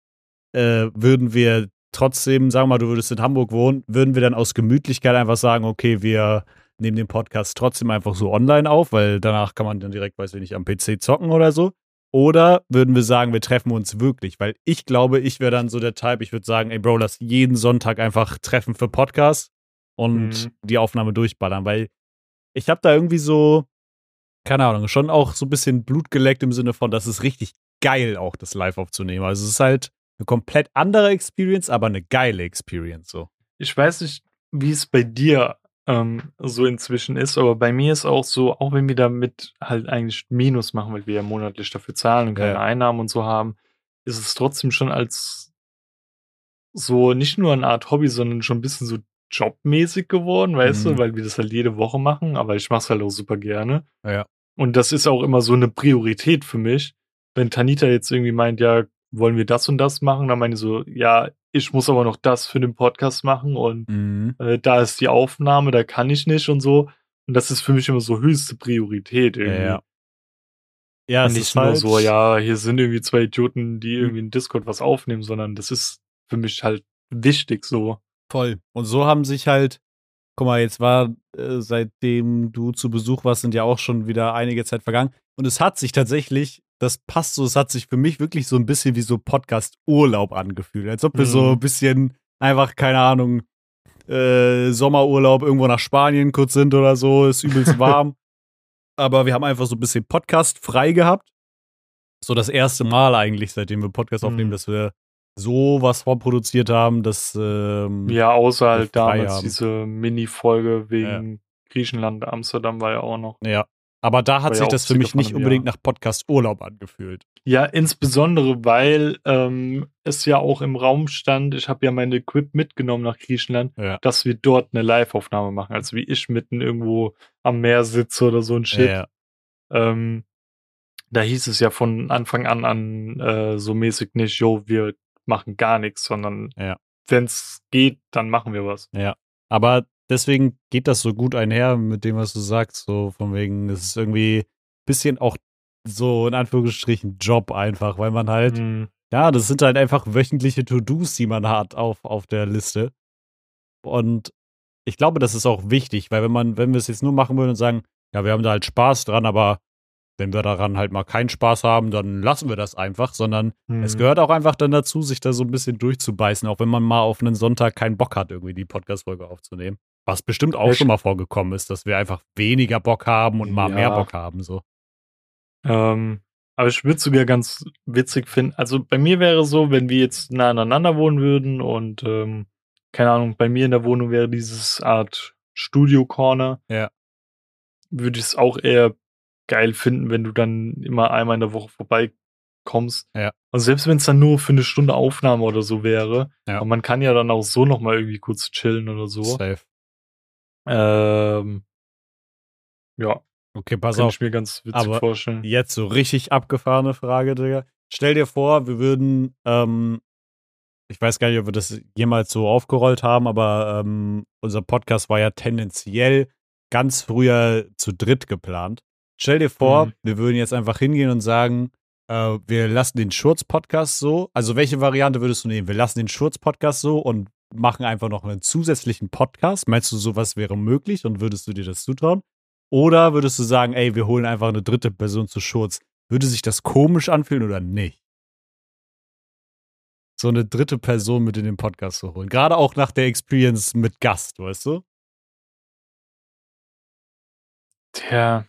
äh, würden wir trotzdem, sagen wir mal, du würdest in Hamburg wohnen, würden wir dann aus Gemütlichkeit einfach sagen, okay, wir nehmen den Podcast trotzdem einfach so online auf, weil danach kann man dann direkt, weiß ich nicht, am PC zocken oder so. Oder würden wir sagen, wir treffen uns wirklich? Weil ich glaube, ich wäre dann so der Type, ich würde sagen, ey Bro, lass jeden Sonntag einfach treffen für Podcast und mhm. die Aufnahme durchballern, weil ich habe da irgendwie so, keine Ahnung, schon auch so ein bisschen Blut geleckt im Sinne von, das ist richtig geil, auch das live aufzunehmen. Also es ist halt eine komplett andere Experience, aber eine geile Experience so. Ich weiß nicht, wie es bei dir ähm, so inzwischen ist. Aber bei mir ist auch so, auch wenn wir damit halt eigentlich Minus machen, weil wir ja monatlich dafür zahlen und keine ja. Einnahmen und so haben, ist es trotzdem schon als so nicht nur eine Art Hobby, sondern schon ein bisschen so jobmäßig geworden, weißt mhm. du, weil wir das halt jede Woche machen, aber ich mache es halt auch super gerne. Ja. Und das ist auch immer so eine Priorität für mich. Wenn Tanita jetzt irgendwie meint, ja, wollen wir das und das machen, dann meine ich so, ja, ich muss aber noch das für den Podcast machen und mhm. äh, da ist die Aufnahme, da kann ich nicht und so. Und das ist für mich immer so höchste Priorität irgendwie. Ja, ja. ja nicht nur halt so, ja, hier sind irgendwie zwei Idioten, die mhm. irgendwie in Discord was aufnehmen, sondern das ist für mich halt wichtig so. Voll. Und so haben sich halt, guck mal, jetzt war, äh, seitdem du zu Besuch warst, sind ja auch schon wieder einige Zeit vergangen. Und es hat sich tatsächlich das passt so, es hat sich für mich wirklich so ein bisschen wie so Podcast-Urlaub angefühlt. Als ob wir mhm. so ein bisschen einfach, keine Ahnung, äh, Sommerurlaub irgendwo nach Spanien kurz sind oder so, ist übelst warm. Aber wir haben einfach so ein bisschen Podcast frei gehabt. So das erste Mal eigentlich, seitdem wir Podcast aufnehmen, mhm. dass wir so was vorproduziert haben, dass ähm, ja, außer halt damals haben. diese Mini-Folge wegen ja. Griechenland, Amsterdam war ja auch noch. Ja, aber da hat sich das für mich nicht unbedingt nach Podcast-Urlaub angefühlt. Ja, insbesondere, weil ähm, es ja auch im Raum stand, ich habe ja meine Equip mitgenommen nach Griechenland, ja. dass wir dort eine Live-Aufnahme machen. Also wie ich mitten irgendwo am Meer sitze oder so ein Shit. Ja. Ähm, da hieß es ja von Anfang an an äh, so mäßig nicht, jo, wir machen gar nichts, sondern ja. wenn es geht, dann machen wir was. Ja. Aber deswegen geht das so gut einher mit dem, was du sagst. So von wegen, es ist irgendwie ein bisschen auch so in Anführungsstrichen Job einfach, weil man halt, mhm. ja, das sind halt einfach wöchentliche To-Dos, die man hat auf, auf der Liste. Und ich glaube, das ist auch wichtig, weil wenn man, wenn wir es jetzt nur machen würden und sagen, ja, wir haben da halt Spaß dran, aber wenn wir daran halt mal keinen Spaß haben, dann lassen wir das einfach, sondern mhm. es gehört auch einfach dann dazu, sich da so ein bisschen durchzubeißen, auch wenn man mal auf einen Sonntag keinen Bock hat, irgendwie die Podcast-Folge aufzunehmen. Was bestimmt auch schon mal vorgekommen ist, dass wir einfach weniger Bock haben und mal ja. mehr Bock haben, so. Ähm, aber ich würde es sogar ganz witzig finden. Also bei mir wäre so, wenn wir jetzt nah aneinander wohnen würden und ähm, keine Ahnung, bei mir in der Wohnung wäre dieses Art Studio Corner. Ja. Würde ich es auch eher geil finden, wenn du dann immer einmal in der Woche vorbeikommst. Ja. Und selbst wenn es dann nur für eine Stunde Aufnahme oder so wäre, ja. und man kann ja dann auch so nochmal irgendwie kurz chillen oder so. Safe. Ähm, ja. Okay, pass Kann auf. ich mir ganz witzig aber vorstellen. Jetzt so richtig abgefahrene Frage, Digga. stell dir vor, wir würden, ähm, ich weiß gar nicht, ob wir das jemals so aufgerollt haben, aber ähm, unser Podcast war ja tendenziell ganz früher zu dritt geplant. Stell dir vor, mhm. wir würden jetzt einfach hingehen und sagen, äh, wir lassen den Schurz-Podcast so. Also, welche Variante würdest du nehmen? Wir lassen den Schurz-Podcast so und machen einfach noch einen zusätzlichen Podcast. Meinst du, sowas wäre möglich und würdest du dir das zutrauen? Oder würdest du sagen, ey, wir holen einfach eine dritte Person zu Schurz? Würde sich das komisch anfühlen oder nicht? So eine dritte Person mit in den Podcast zu holen. Gerade auch nach der Experience mit Gast, weißt du? Tja.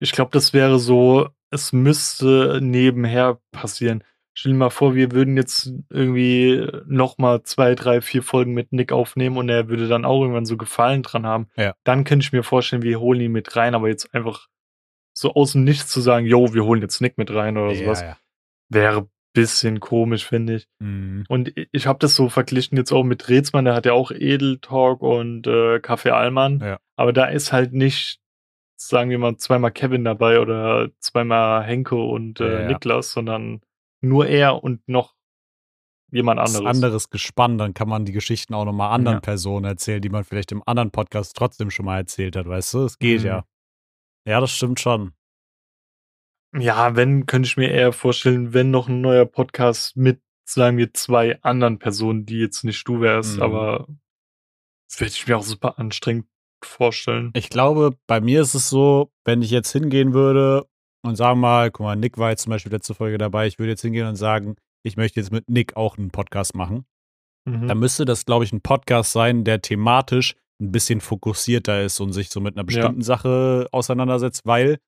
Ich glaube, das wäre so, es müsste nebenher passieren. Stell dir mal vor, wir würden jetzt irgendwie nochmal zwei, drei, vier Folgen mit Nick aufnehmen und er würde dann auch irgendwann so Gefallen dran haben. Ja. Dann könnte ich mir vorstellen, wir holen ihn mit rein, aber jetzt einfach so aus dem Nichts zu sagen, yo, wir holen jetzt Nick mit rein oder sowas, ja. wäre bisschen komisch, finde ich. Mhm. Und ich habe das so verglichen jetzt auch mit Rätsmann, der hat ja auch Edel Talk und äh, Kaffee Allmann. Ja. Aber da ist halt nicht, sagen wir mal, zweimal Kevin dabei oder zweimal Henke und äh, ja, Niklas, sondern nur er und noch jemand anderes. anderes Gespann, dann kann man die Geschichten auch nochmal anderen ja. Personen erzählen, die man vielleicht im anderen Podcast trotzdem schon mal erzählt hat, weißt du? Es geht mhm. ja. Ja, das stimmt schon. Ja, wenn, könnte ich mir eher vorstellen, wenn noch ein neuer Podcast mit, sagen wir, zwei anderen Personen, die jetzt nicht du wärst, mhm. aber würde ich mir auch super anstrengend vorstellen. Ich glaube, bei mir ist es so, wenn ich jetzt hingehen würde und sagen mal, guck mal, Nick war jetzt zum Beispiel letzte Folge dabei, ich würde jetzt hingehen und sagen, ich möchte jetzt mit Nick auch einen Podcast machen. Mhm. Dann müsste das, glaube ich, ein Podcast sein, der thematisch ein bisschen fokussierter ist und sich so mit einer bestimmten ja. Sache auseinandersetzt, weil,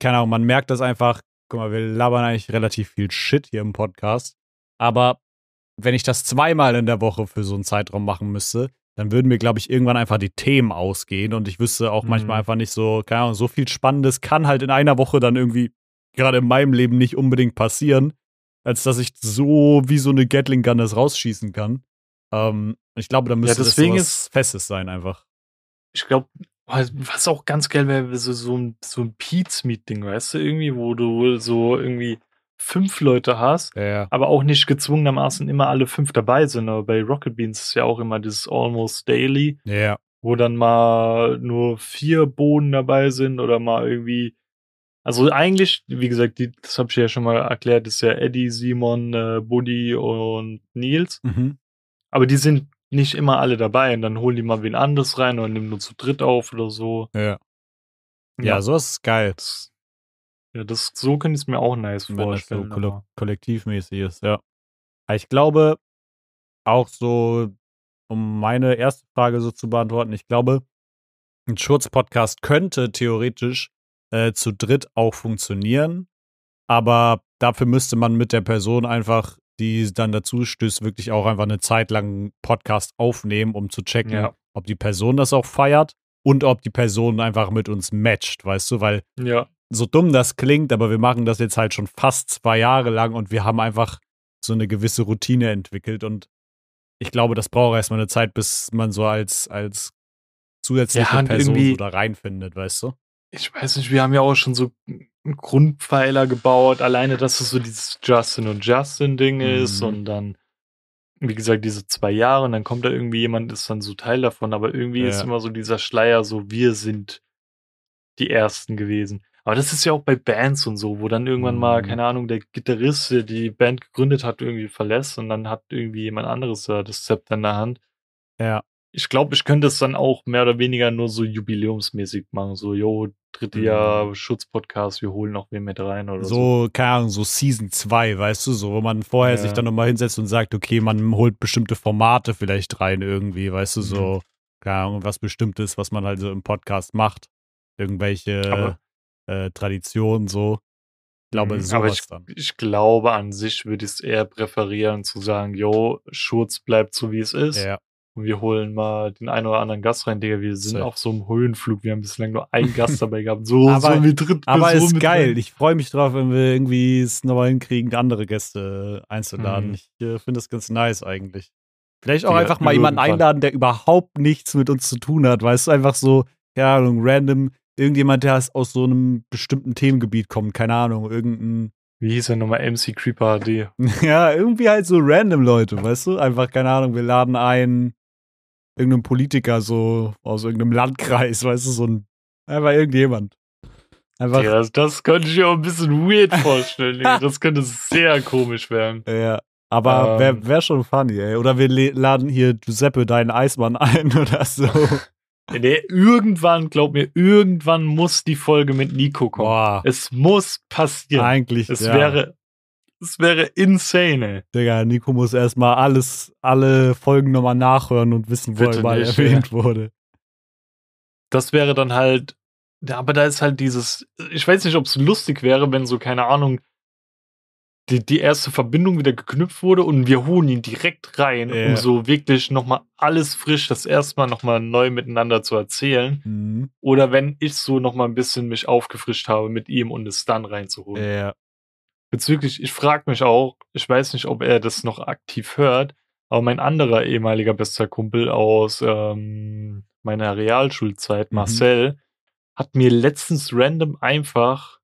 keine Ahnung, man merkt das einfach, guck mal, wir labern eigentlich relativ viel Shit hier im Podcast, aber wenn ich das zweimal in der Woche für so einen Zeitraum machen müsste, dann würden mir, glaube ich, irgendwann einfach die Themen ausgehen und ich wüsste auch mhm. manchmal einfach nicht so, keine Ahnung, so viel Spannendes kann halt in einer Woche dann irgendwie gerade in meinem Leben nicht unbedingt passieren, als dass ich so wie so eine Gatling Gun das rausschießen kann. Ähm, ich glaube, da müsste ja, deswegen das ist, Festes sein einfach. Ich glaube, was auch ganz geil wäre, so, so ein, so ein Pete's-Meeting, weißt du, irgendwie, wo du so irgendwie fünf Leute hast, ja, aber auch nicht gezwungenermaßen immer alle fünf dabei sind. Aber bei Rocket Beans ist ja auch immer dieses Almost Daily, ja. wo dann mal nur vier Bohnen dabei sind oder mal irgendwie. Also eigentlich, wie gesagt, die, das habe ich ja schon mal erklärt, ist ja Eddie, Simon, äh, Buddy und Nils. Mhm. Aber die sind nicht immer alle dabei und dann holen die mal wen anderes rein oder nehmen nur zu dritt auf oder so. Ja. Ja, ja so ist geil. Das, ja, das, so könnte ich es mir auch nice Wenn vorstellen. Das so koll kollektivmäßig ist, ja. Ich glaube, auch so, um meine erste Frage so zu beantworten, ich glaube, ein Schurz-Podcast könnte theoretisch äh, zu dritt auch funktionieren, aber dafür müsste man mit der Person einfach, die dann dazu stößt, wirklich auch einfach eine Zeit lang einen Podcast aufnehmen, um zu checken, ja. ob die Person das auch feiert und ob die Person einfach mit uns matcht, weißt du, weil ja so dumm das klingt, aber wir machen das jetzt halt schon fast zwei Jahre lang und wir haben einfach so eine gewisse Routine entwickelt und ich glaube, das braucht erstmal eine Zeit, bis man so als, als zusätzliche ja, Person so da reinfindet, weißt du? Ich weiß nicht, wir haben ja auch schon so einen Grundpfeiler gebaut, alleine, dass es so dieses Justin und Justin-Ding mhm. ist und dann, wie gesagt, diese zwei Jahre und dann kommt da irgendwie jemand, ist dann so Teil davon, aber irgendwie ja. ist immer so dieser Schleier, so wir sind die Ersten gewesen. Aber das ist ja auch bei Bands und so, wo dann irgendwann mal, mhm. keine Ahnung, der Gitarrist, der die Band gegründet hat, irgendwie verlässt und dann hat irgendwie jemand anderes äh, das Zepter in der Hand. Ja. Ich glaube, ich könnte es dann auch mehr oder weniger nur so jubiläumsmäßig machen. So, yo, dritte mhm. Jahr Schutzpodcast, wir holen noch wen mit rein oder so. So, keine Ahnung, so Season 2, weißt du, so, wo man vorher ja. sich dann nochmal hinsetzt und sagt, okay, man holt bestimmte Formate vielleicht rein irgendwie, weißt du, so, mhm. keine Ahnung, was Bestimmtes, was man halt so im Podcast macht. Irgendwelche. Aber äh, Tradition so. Ich glaube, mhm, aber ich, dann. Ich glaube, an sich würde ich es eher präferieren, zu sagen, jo, Schurz bleibt so, wie es ist. Ja. Und wir holen mal den einen oder anderen Gast rein, Digga. Wir sind so. auf so einem Höhenflug. Wir haben bislang nur einen Gast dabei gehabt. So, aber, so mit dritt Aber ist geil. Rein. Ich freue mich drauf, wenn wir irgendwie es nochmal hinkriegen, andere Gäste einzuladen. Mhm. Ich äh, finde das ganz nice eigentlich. Vielleicht auch ja, einfach mal jemanden einladen, der überhaupt nichts mit uns zu tun hat. Weißt du, einfach so, ja, random irgendjemand, der aus so einem bestimmten Themengebiet kommt, keine Ahnung, irgendein Wie hieß er nochmal? MC Creeper HD. ja, irgendwie halt so random Leute, weißt du? Einfach, keine Ahnung, wir laden ein irgendeinen Politiker so aus irgendeinem Landkreis, weißt du, so ein, einfach irgendjemand. Einfach. Ja, das, das könnte ich mir auch ein bisschen weird vorstellen. das könnte sehr komisch werden. Ja. Aber ähm, wäre wär schon funny, ey. Oder wir laden hier Giuseppe, deinen Eismann, ein oder so. Nee, irgendwann, glaub mir, irgendwann muss die Folge mit Nico kommen. Boah. Es muss passieren. Eigentlich. Es ja. wäre, es wäre insane, ey. Digga, Nico muss erstmal alles, alle Folgen nochmal nachhören und wissen, wo Bitte er mal nicht, erwähnt ja. wurde. Das wäre dann halt, ja, aber da ist halt dieses, ich weiß nicht, ob es lustig wäre, wenn so, keine Ahnung, die, die erste Verbindung wieder geknüpft wurde und wir holen ihn direkt rein, yeah. um so wirklich nochmal alles frisch das erste Mal nochmal neu miteinander zu erzählen. Mhm. Oder wenn ich so nochmal ein bisschen mich aufgefrischt habe mit ihm und es dann reinzuholen. Yeah. Bezüglich, ich frage mich auch, ich weiß nicht, ob er das noch aktiv hört, aber mein anderer ehemaliger bester Kumpel aus ähm, meiner Realschulzeit, mhm. Marcel, hat mir letztens random einfach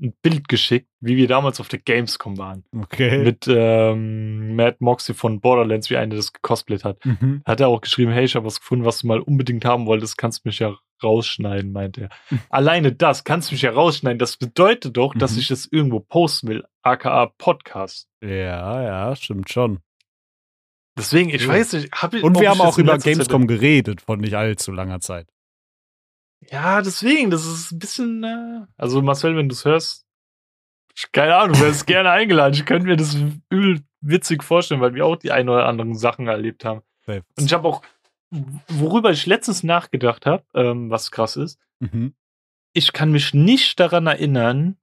ein Bild geschickt, wie wir damals auf der Gamescom waren. Okay. Mit ähm, Matt Moxie von Borderlands, wie einer das gecosplayt hat. Mhm. Hat er auch geschrieben, hey, ich habe was gefunden, was du mal unbedingt haben wolltest, kannst mich ja rausschneiden, meint er. Alleine das, kannst du mich ja rausschneiden, das bedeutet doch, mhm. dass ich das irgendwo posten will, aka Podcast. Ja, ja, stimmt schon. Deswegen, ich ja. weiß nicht, hab ich. Und wir haben auch über Gamescom Zeit geredet, von nicht allzu langer Zeit. Ja, deswegen, das ist ein bisschen, äh, also Marcel, wenn du es hörst, keine Ahnung, du wärst gerne eingeladen. Ich könnte mir das übel witzig vorstellen, weil wir auch die ein oder anderen Sachen erlebt haben. Und ich habe auch, worüber ich letztens nachgedacht habe, ähm, was krass ist, mhm. ich kann mich nicht daran erinnern,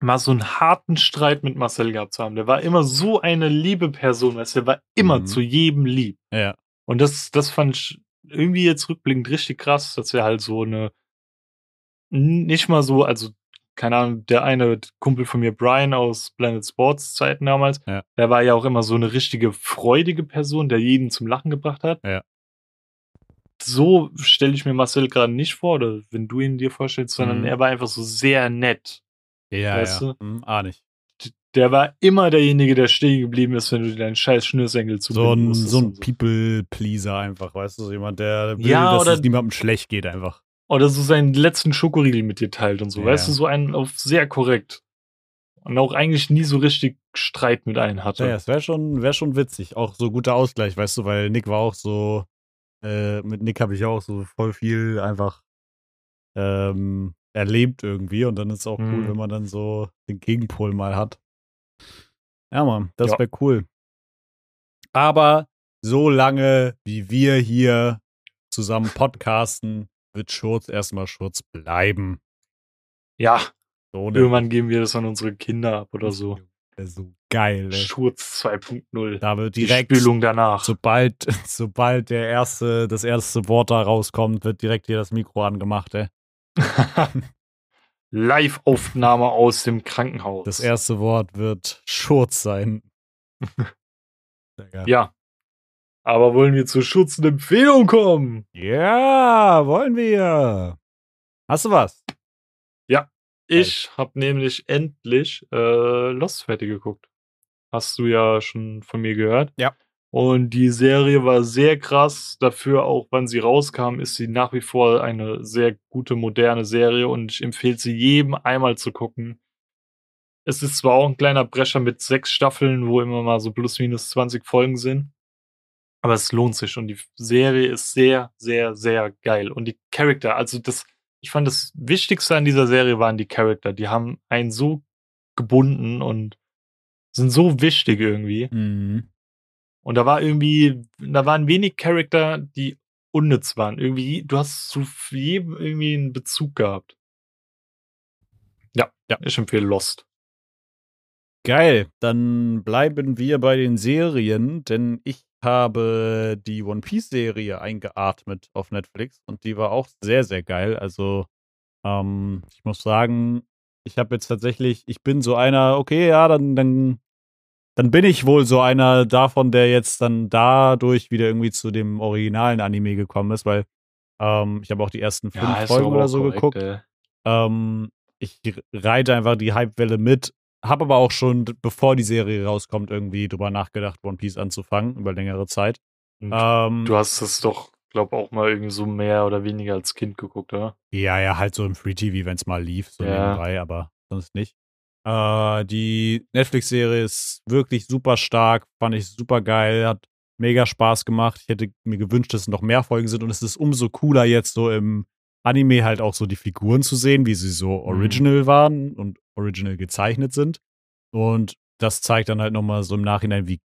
mal so einen harten Streit mit Marcel gehabt zu haben. Der war immer so eine liebe Person, weißt du, der war immer mhm. zu jedem lieb. Ja. Und das, das fand ich irgendwie jetzt rückblickend richtig krass, dass wir halt so eine, nicht mal so, also keine Ahnung, der eine Kumpel von mir, Brian aus Planet Sports Zeiten damals, ja. der war ja auch immer so eine richtige freudige Person, der jeden zum Lachen gebracht hat. Ja. So stelle ich mir Marcel gerade nicht vor, oder wenn du ihn dir vorstellst, sondern mhm. er war einfach so sehr nett. Ja, weißt ja. Du? Mhm, ah, nicht der war immer derjenige, der stehen geblieben ist, wenn du deinen scheiß Schnürsenkel zu So ein, so ein People-Pleaser einfach, weißt du, so jemand, der will, ja, dass es niemandem schlecht geht einfach. Oder so seinen letzten Schokoriegel mit dir teilt und so, ja. weißt du, so einen auf sehr korrekt. Und auch eigentlich nie so richtig Streit mit einem hatte. Ja, es wäre schon, wär schon witzig. Auch so guter Ausgleich, weißt du, weil Nick war auch so, äh, mit Nick habe ich auch so voll viel einfach ähm, erlebt irgendwie und dann ist es auch mhm. cool, wenn man dann so den Gegenpol mal hat. Ja, Mann, das ja. wäre cool. Aber so lange, wie wir hier zusammen podcasten, wird Schurz erstmal Schurz bleiben. Ja. So, ne? Irgendwann geben wir das an unsere Kinder ab oder so. So geil, ey. Schurz 2.0. Da wird direkt Die Spülung danach. Sobald, sobald der erste, das erste Wort da rauskommt, wird direkt hier das Mikro angemacht, ey. Live-Aufnahme aus dem Krankenhaus. Das erste Wort wird Schurz sein. ja. Aber wollen wir zur Schutzempfehlung kommen? Ja, wollen wir. Hast du was? Ja, ich habe nämlich endlich äh, Lost fertig geguckt. Hast du ja schon von mir gehört. Ja. Und die Serie war sehr krass. Dafür, auch wann sie rauskam, ist sie nach wie vor eine sehr gute, moderne Serie und ich empfehle sie jedem einmal zu gucken. Es ist zwar auch ein kleiner Brecher mit sechs Staffeln, wo immer mal so plus minus 20 Folgen sind. Aber es lohnt sich und die Serie ist sehr, sehr, sehr geil. Und die Charakter, also das, ich fand das Wichtigste an dieser Serie waren die Charakter. Die haben einen so gebunden und sind so wichtig irgendwie. Mhm. Und da war irgendwie, da waren wenig Charakter, die unnütz waren. Irgendwie, du hast zu jedem irgendwie einen Bezug gehabt. Ja, ja, ich empfehle Lost. Geil, dann bleiben wir bei den Serien, denn ich habe die One Piece Serie eingeatmet auf Netflix und die war auch sehr, sehr geil. Also, ähm, ich muss sagen, ich habe jetzt tatsächlich, ich bin so einer, okay, ja, dann, dann dann bin ich wohl so einer davon, der jetzt dann dadurch wieder irgendwie zu dem originalen Anime gekommen ist, weil ähm, ich habe auch die ersten fünf ja, Folgen oder so korrekt, geguckt. Ähm, ich reite einfach die Hypewelle mit habe aber auch schon, bevor die Serie rauskommt, irgendwie drüber nachgedacht, One Piece anzufangen, über längere Zeit. Ähm, du hast es doch, glaube auch mal irgendwie so mehr oder weniger als Kind geguckt, oder? Ja, ja, halt so im Free TV, wenn es mal lief, so ja. nebenbei, aber sonst nicht. Äh, die Netflix-Serie ist wirklich super stark, fand ich super geil, hat mega Spaß gemacht. Ich hätte mir gewünscht, dass es noch mehr Folgen sind und es ist umso cooler jetzt so im Anime halt auch so die Figuren zu sehen, wie sie so mhm. original mhm. waren und original gezeichnet sind. Und das zeigt dann halt nochmal so im Nachhinein, wie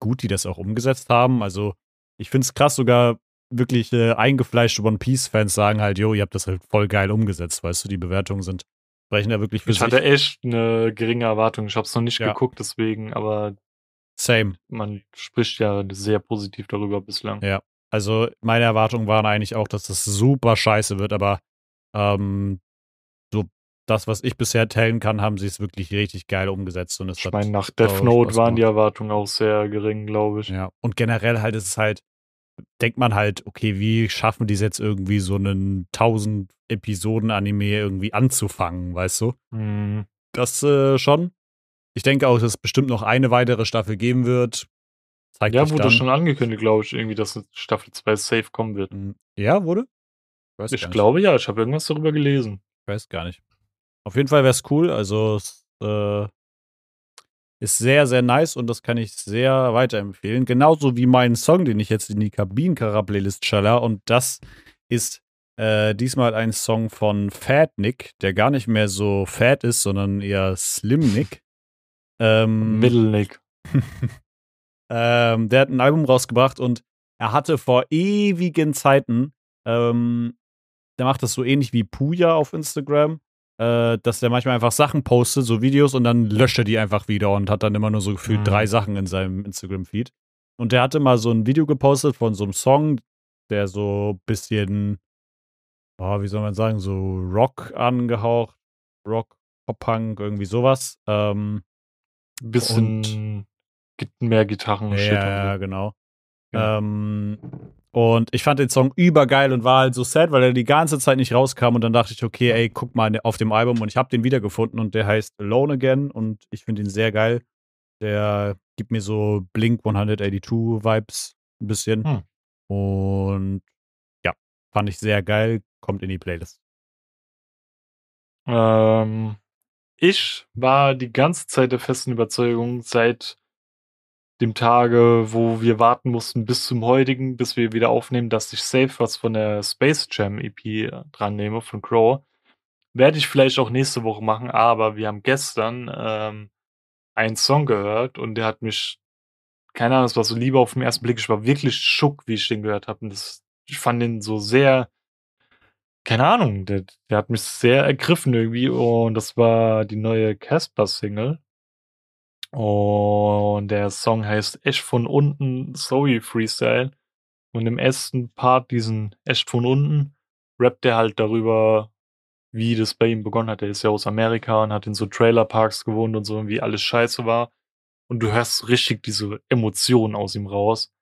gut die das auch umgesetzt haben. Also ich finde es krass, sogar wirklich äh, eingefleischte One Piece-Fans sagen halt, jo, ihr habt das halt voll geil umgesetzt, weißt du, die Bewertungen sind sprechen ja wirklich für ich sich. Ich hatte echt eine geringe Erwartung. Ich habe es noch nicht ja. geguckt, deswegen, aber Same. Man spricht ja sehr positiv darüber bislang. Ja. Also meine Erwartungen waren eigentlich auch, dass das super scheiße wird, aber ähm, so das, was ich bisher teilen kann, haben sie es wirklich richtig geil umgesetzt. Und es ich meine, nach Death Note waren die Erwartungen auch sehr gering, glaube ich. Ja, und generell halt ist es halt, denkt man halt, okay, wie schaffen die es jetzt irgendwie so einen 1000 Episoden-Anime irgendwie anzufangen, weißt du? Mhm. Das äh, schon. Ich denke auch, dass es bestimmt noch eine weitere Staffel geben wird. Zeigt ja, wurde dann. schon angekündigt, glaube ich, irgendwie, dass Staffel 2 safe kommen wird. Hm, ja, wurde? Ich, ich glaube ja, ich habe irgendwas darüber gelesen. Ich weiß gar nicht. Auf jeden Fall wäre es cool. Also äh, ist sehr, sehr nice und das kann ich sehr weiterempfehlen. Genauso wie meinen Song, den ich jetzt in die Kabinenkarer-Playlist schaller. Und das ist äh, diesmal ein Song von Fat Nick, der gar nicht mehr so fat ist, sondern eher Slim Nick. Ähm, Middle Nick. ähm, der hat ein Album rausgebracht und er hatte vor ewigen Zeiten, ähm, der macht das so ähnlich wie Puya auf Instagram, äh, dass der manchmal einfach Sachen postet, so Videos und dann löscht er die einfach wieder und hat dann immer nur so gefühlt mhm. drei Sachen in seinem Instagram-Feed. Und der hatte mal so ein Video gepostet von so einem Song, der so ein bisschen, oh, wie soll man sagen, so Rock angehaucht, Rock, Pop-Punk, irgendwie sowas. Ähm, bisschen und, mehr Gitarren. Ja, ja, genau. Ja. Ähm, und ich fand den Song übergeil und war halt so sad, weil er die ganze Zeit nicht rauskam. Und dann dachte ich, okay, ey, guck mal auf dem Album. Und ich habe den wiedergefunden und der heißt Alone Again. Und ich finde ihn sehr geil. Der gibt mir so Blink 182 Vibes ein bisschen. Hm. Und ja, fand ich sehr geil. Kommt in die Playlist. Ähm, ich war die ganze Zeit der festen Überzeugung, seit dem Tage, wo wir warten mussten bis zum heutigen, bis wir wieder aufnehmen, dass ich safe was von der Space Jam EP dran nehme von Crow. Werde ich vielleicht auch nächste Woche machen, aber wir haben gestern ähm, einen Song gehört und der hat mich, keine Ahnung, es war so lieber auf den ersten Blick, ich war wirklich schock, wie ich den gehört habe. Und das, ich fand den so sehr keine Ahnung, der, der hat mich sehr ergriffen irgendwie und das war die neue Casper-Single. Und der Song heißt Echt von unten Zoe Freestyle. Und im ersten Part, diesen Echt von unten, rappt er halt darüber, wie das bei ihm begonnen hat. Er ist ja aus Amerika und hat in so Trailerparks gewohnt und so, und wie alles scheiße war. Und du hörst richtig diese Emotionen aus ihm raus.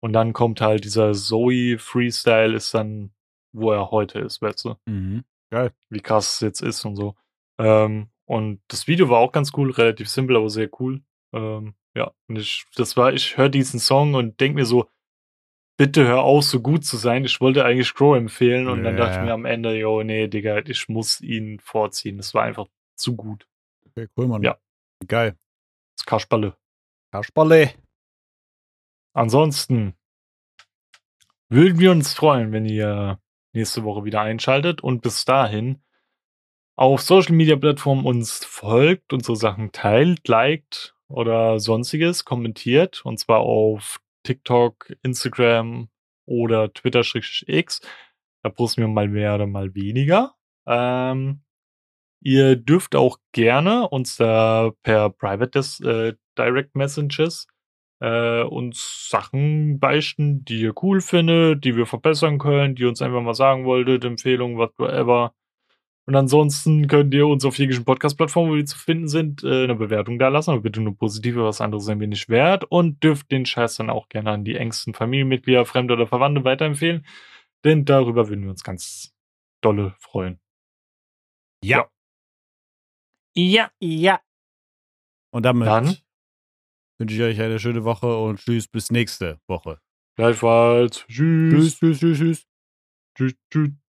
Und dann kommt halt dieser Zoe Freestyle, ist dann wo er heute ist, weißt du? Mhm. Geil. Wie krass es jetzt ist und so. Ähm, und das Video war auch ganz cool, relativ simpel, aber sehr cool. Ähm, ja, und ich, das war, ich höre diesen Song und denke mir so, bitte hör auf, so gut zu sein. Ich wollte eigentlich Crow empfehlen und ja. dann dachte ich mir am Ende, yo, nee, Digga, ich muss ihn vorziehen. Das war einfach zu gut. Okay, cool, Mann. Ja. Geil. Das Kasperle. Kasperle. Ansonsten würden wir uns freuen, wenn ihr nächste Woche wieder einschaltet und bis dahin auf Social Media Plattformen uns folgt, unsere Sachen teilt, liked oder sonstiges, kommentiert und zwar auf TikTok, Instagram oder Twitter-X. Da posten wir mal mehr oder mal weniger. Ähm, ihr dürft auch gerne uns da per Private äh, Direct Messages äh, uns Sachen beichten, die ihr cool findet, die wir verbessern können, die uns einfach mal sagen wolltet, Empfehlungen, whatever. Und ansonsten könnt ihr uns auf jeglichen Podcast-Plattformen, wo wir zu finden sind, äh, eine Bewertung da lassen, aber bitte nur positive, was anderes sind wir nicht wert und dürft den Scheiß dann auch gerne an die engsten Familienmitglieder, Fremde oder Verwandte weiterempfehlen, denn darüber würden wir uns ganz dolle freuen. Ja. Ja, ja. Und damit Dann wünsche ich euch eine schöne Woche und tschüss bis nächste Woche. Gleichfalls. Tschüss. Tschüss, tschüss, tschüss, tschüss. Tschüss, tschüss.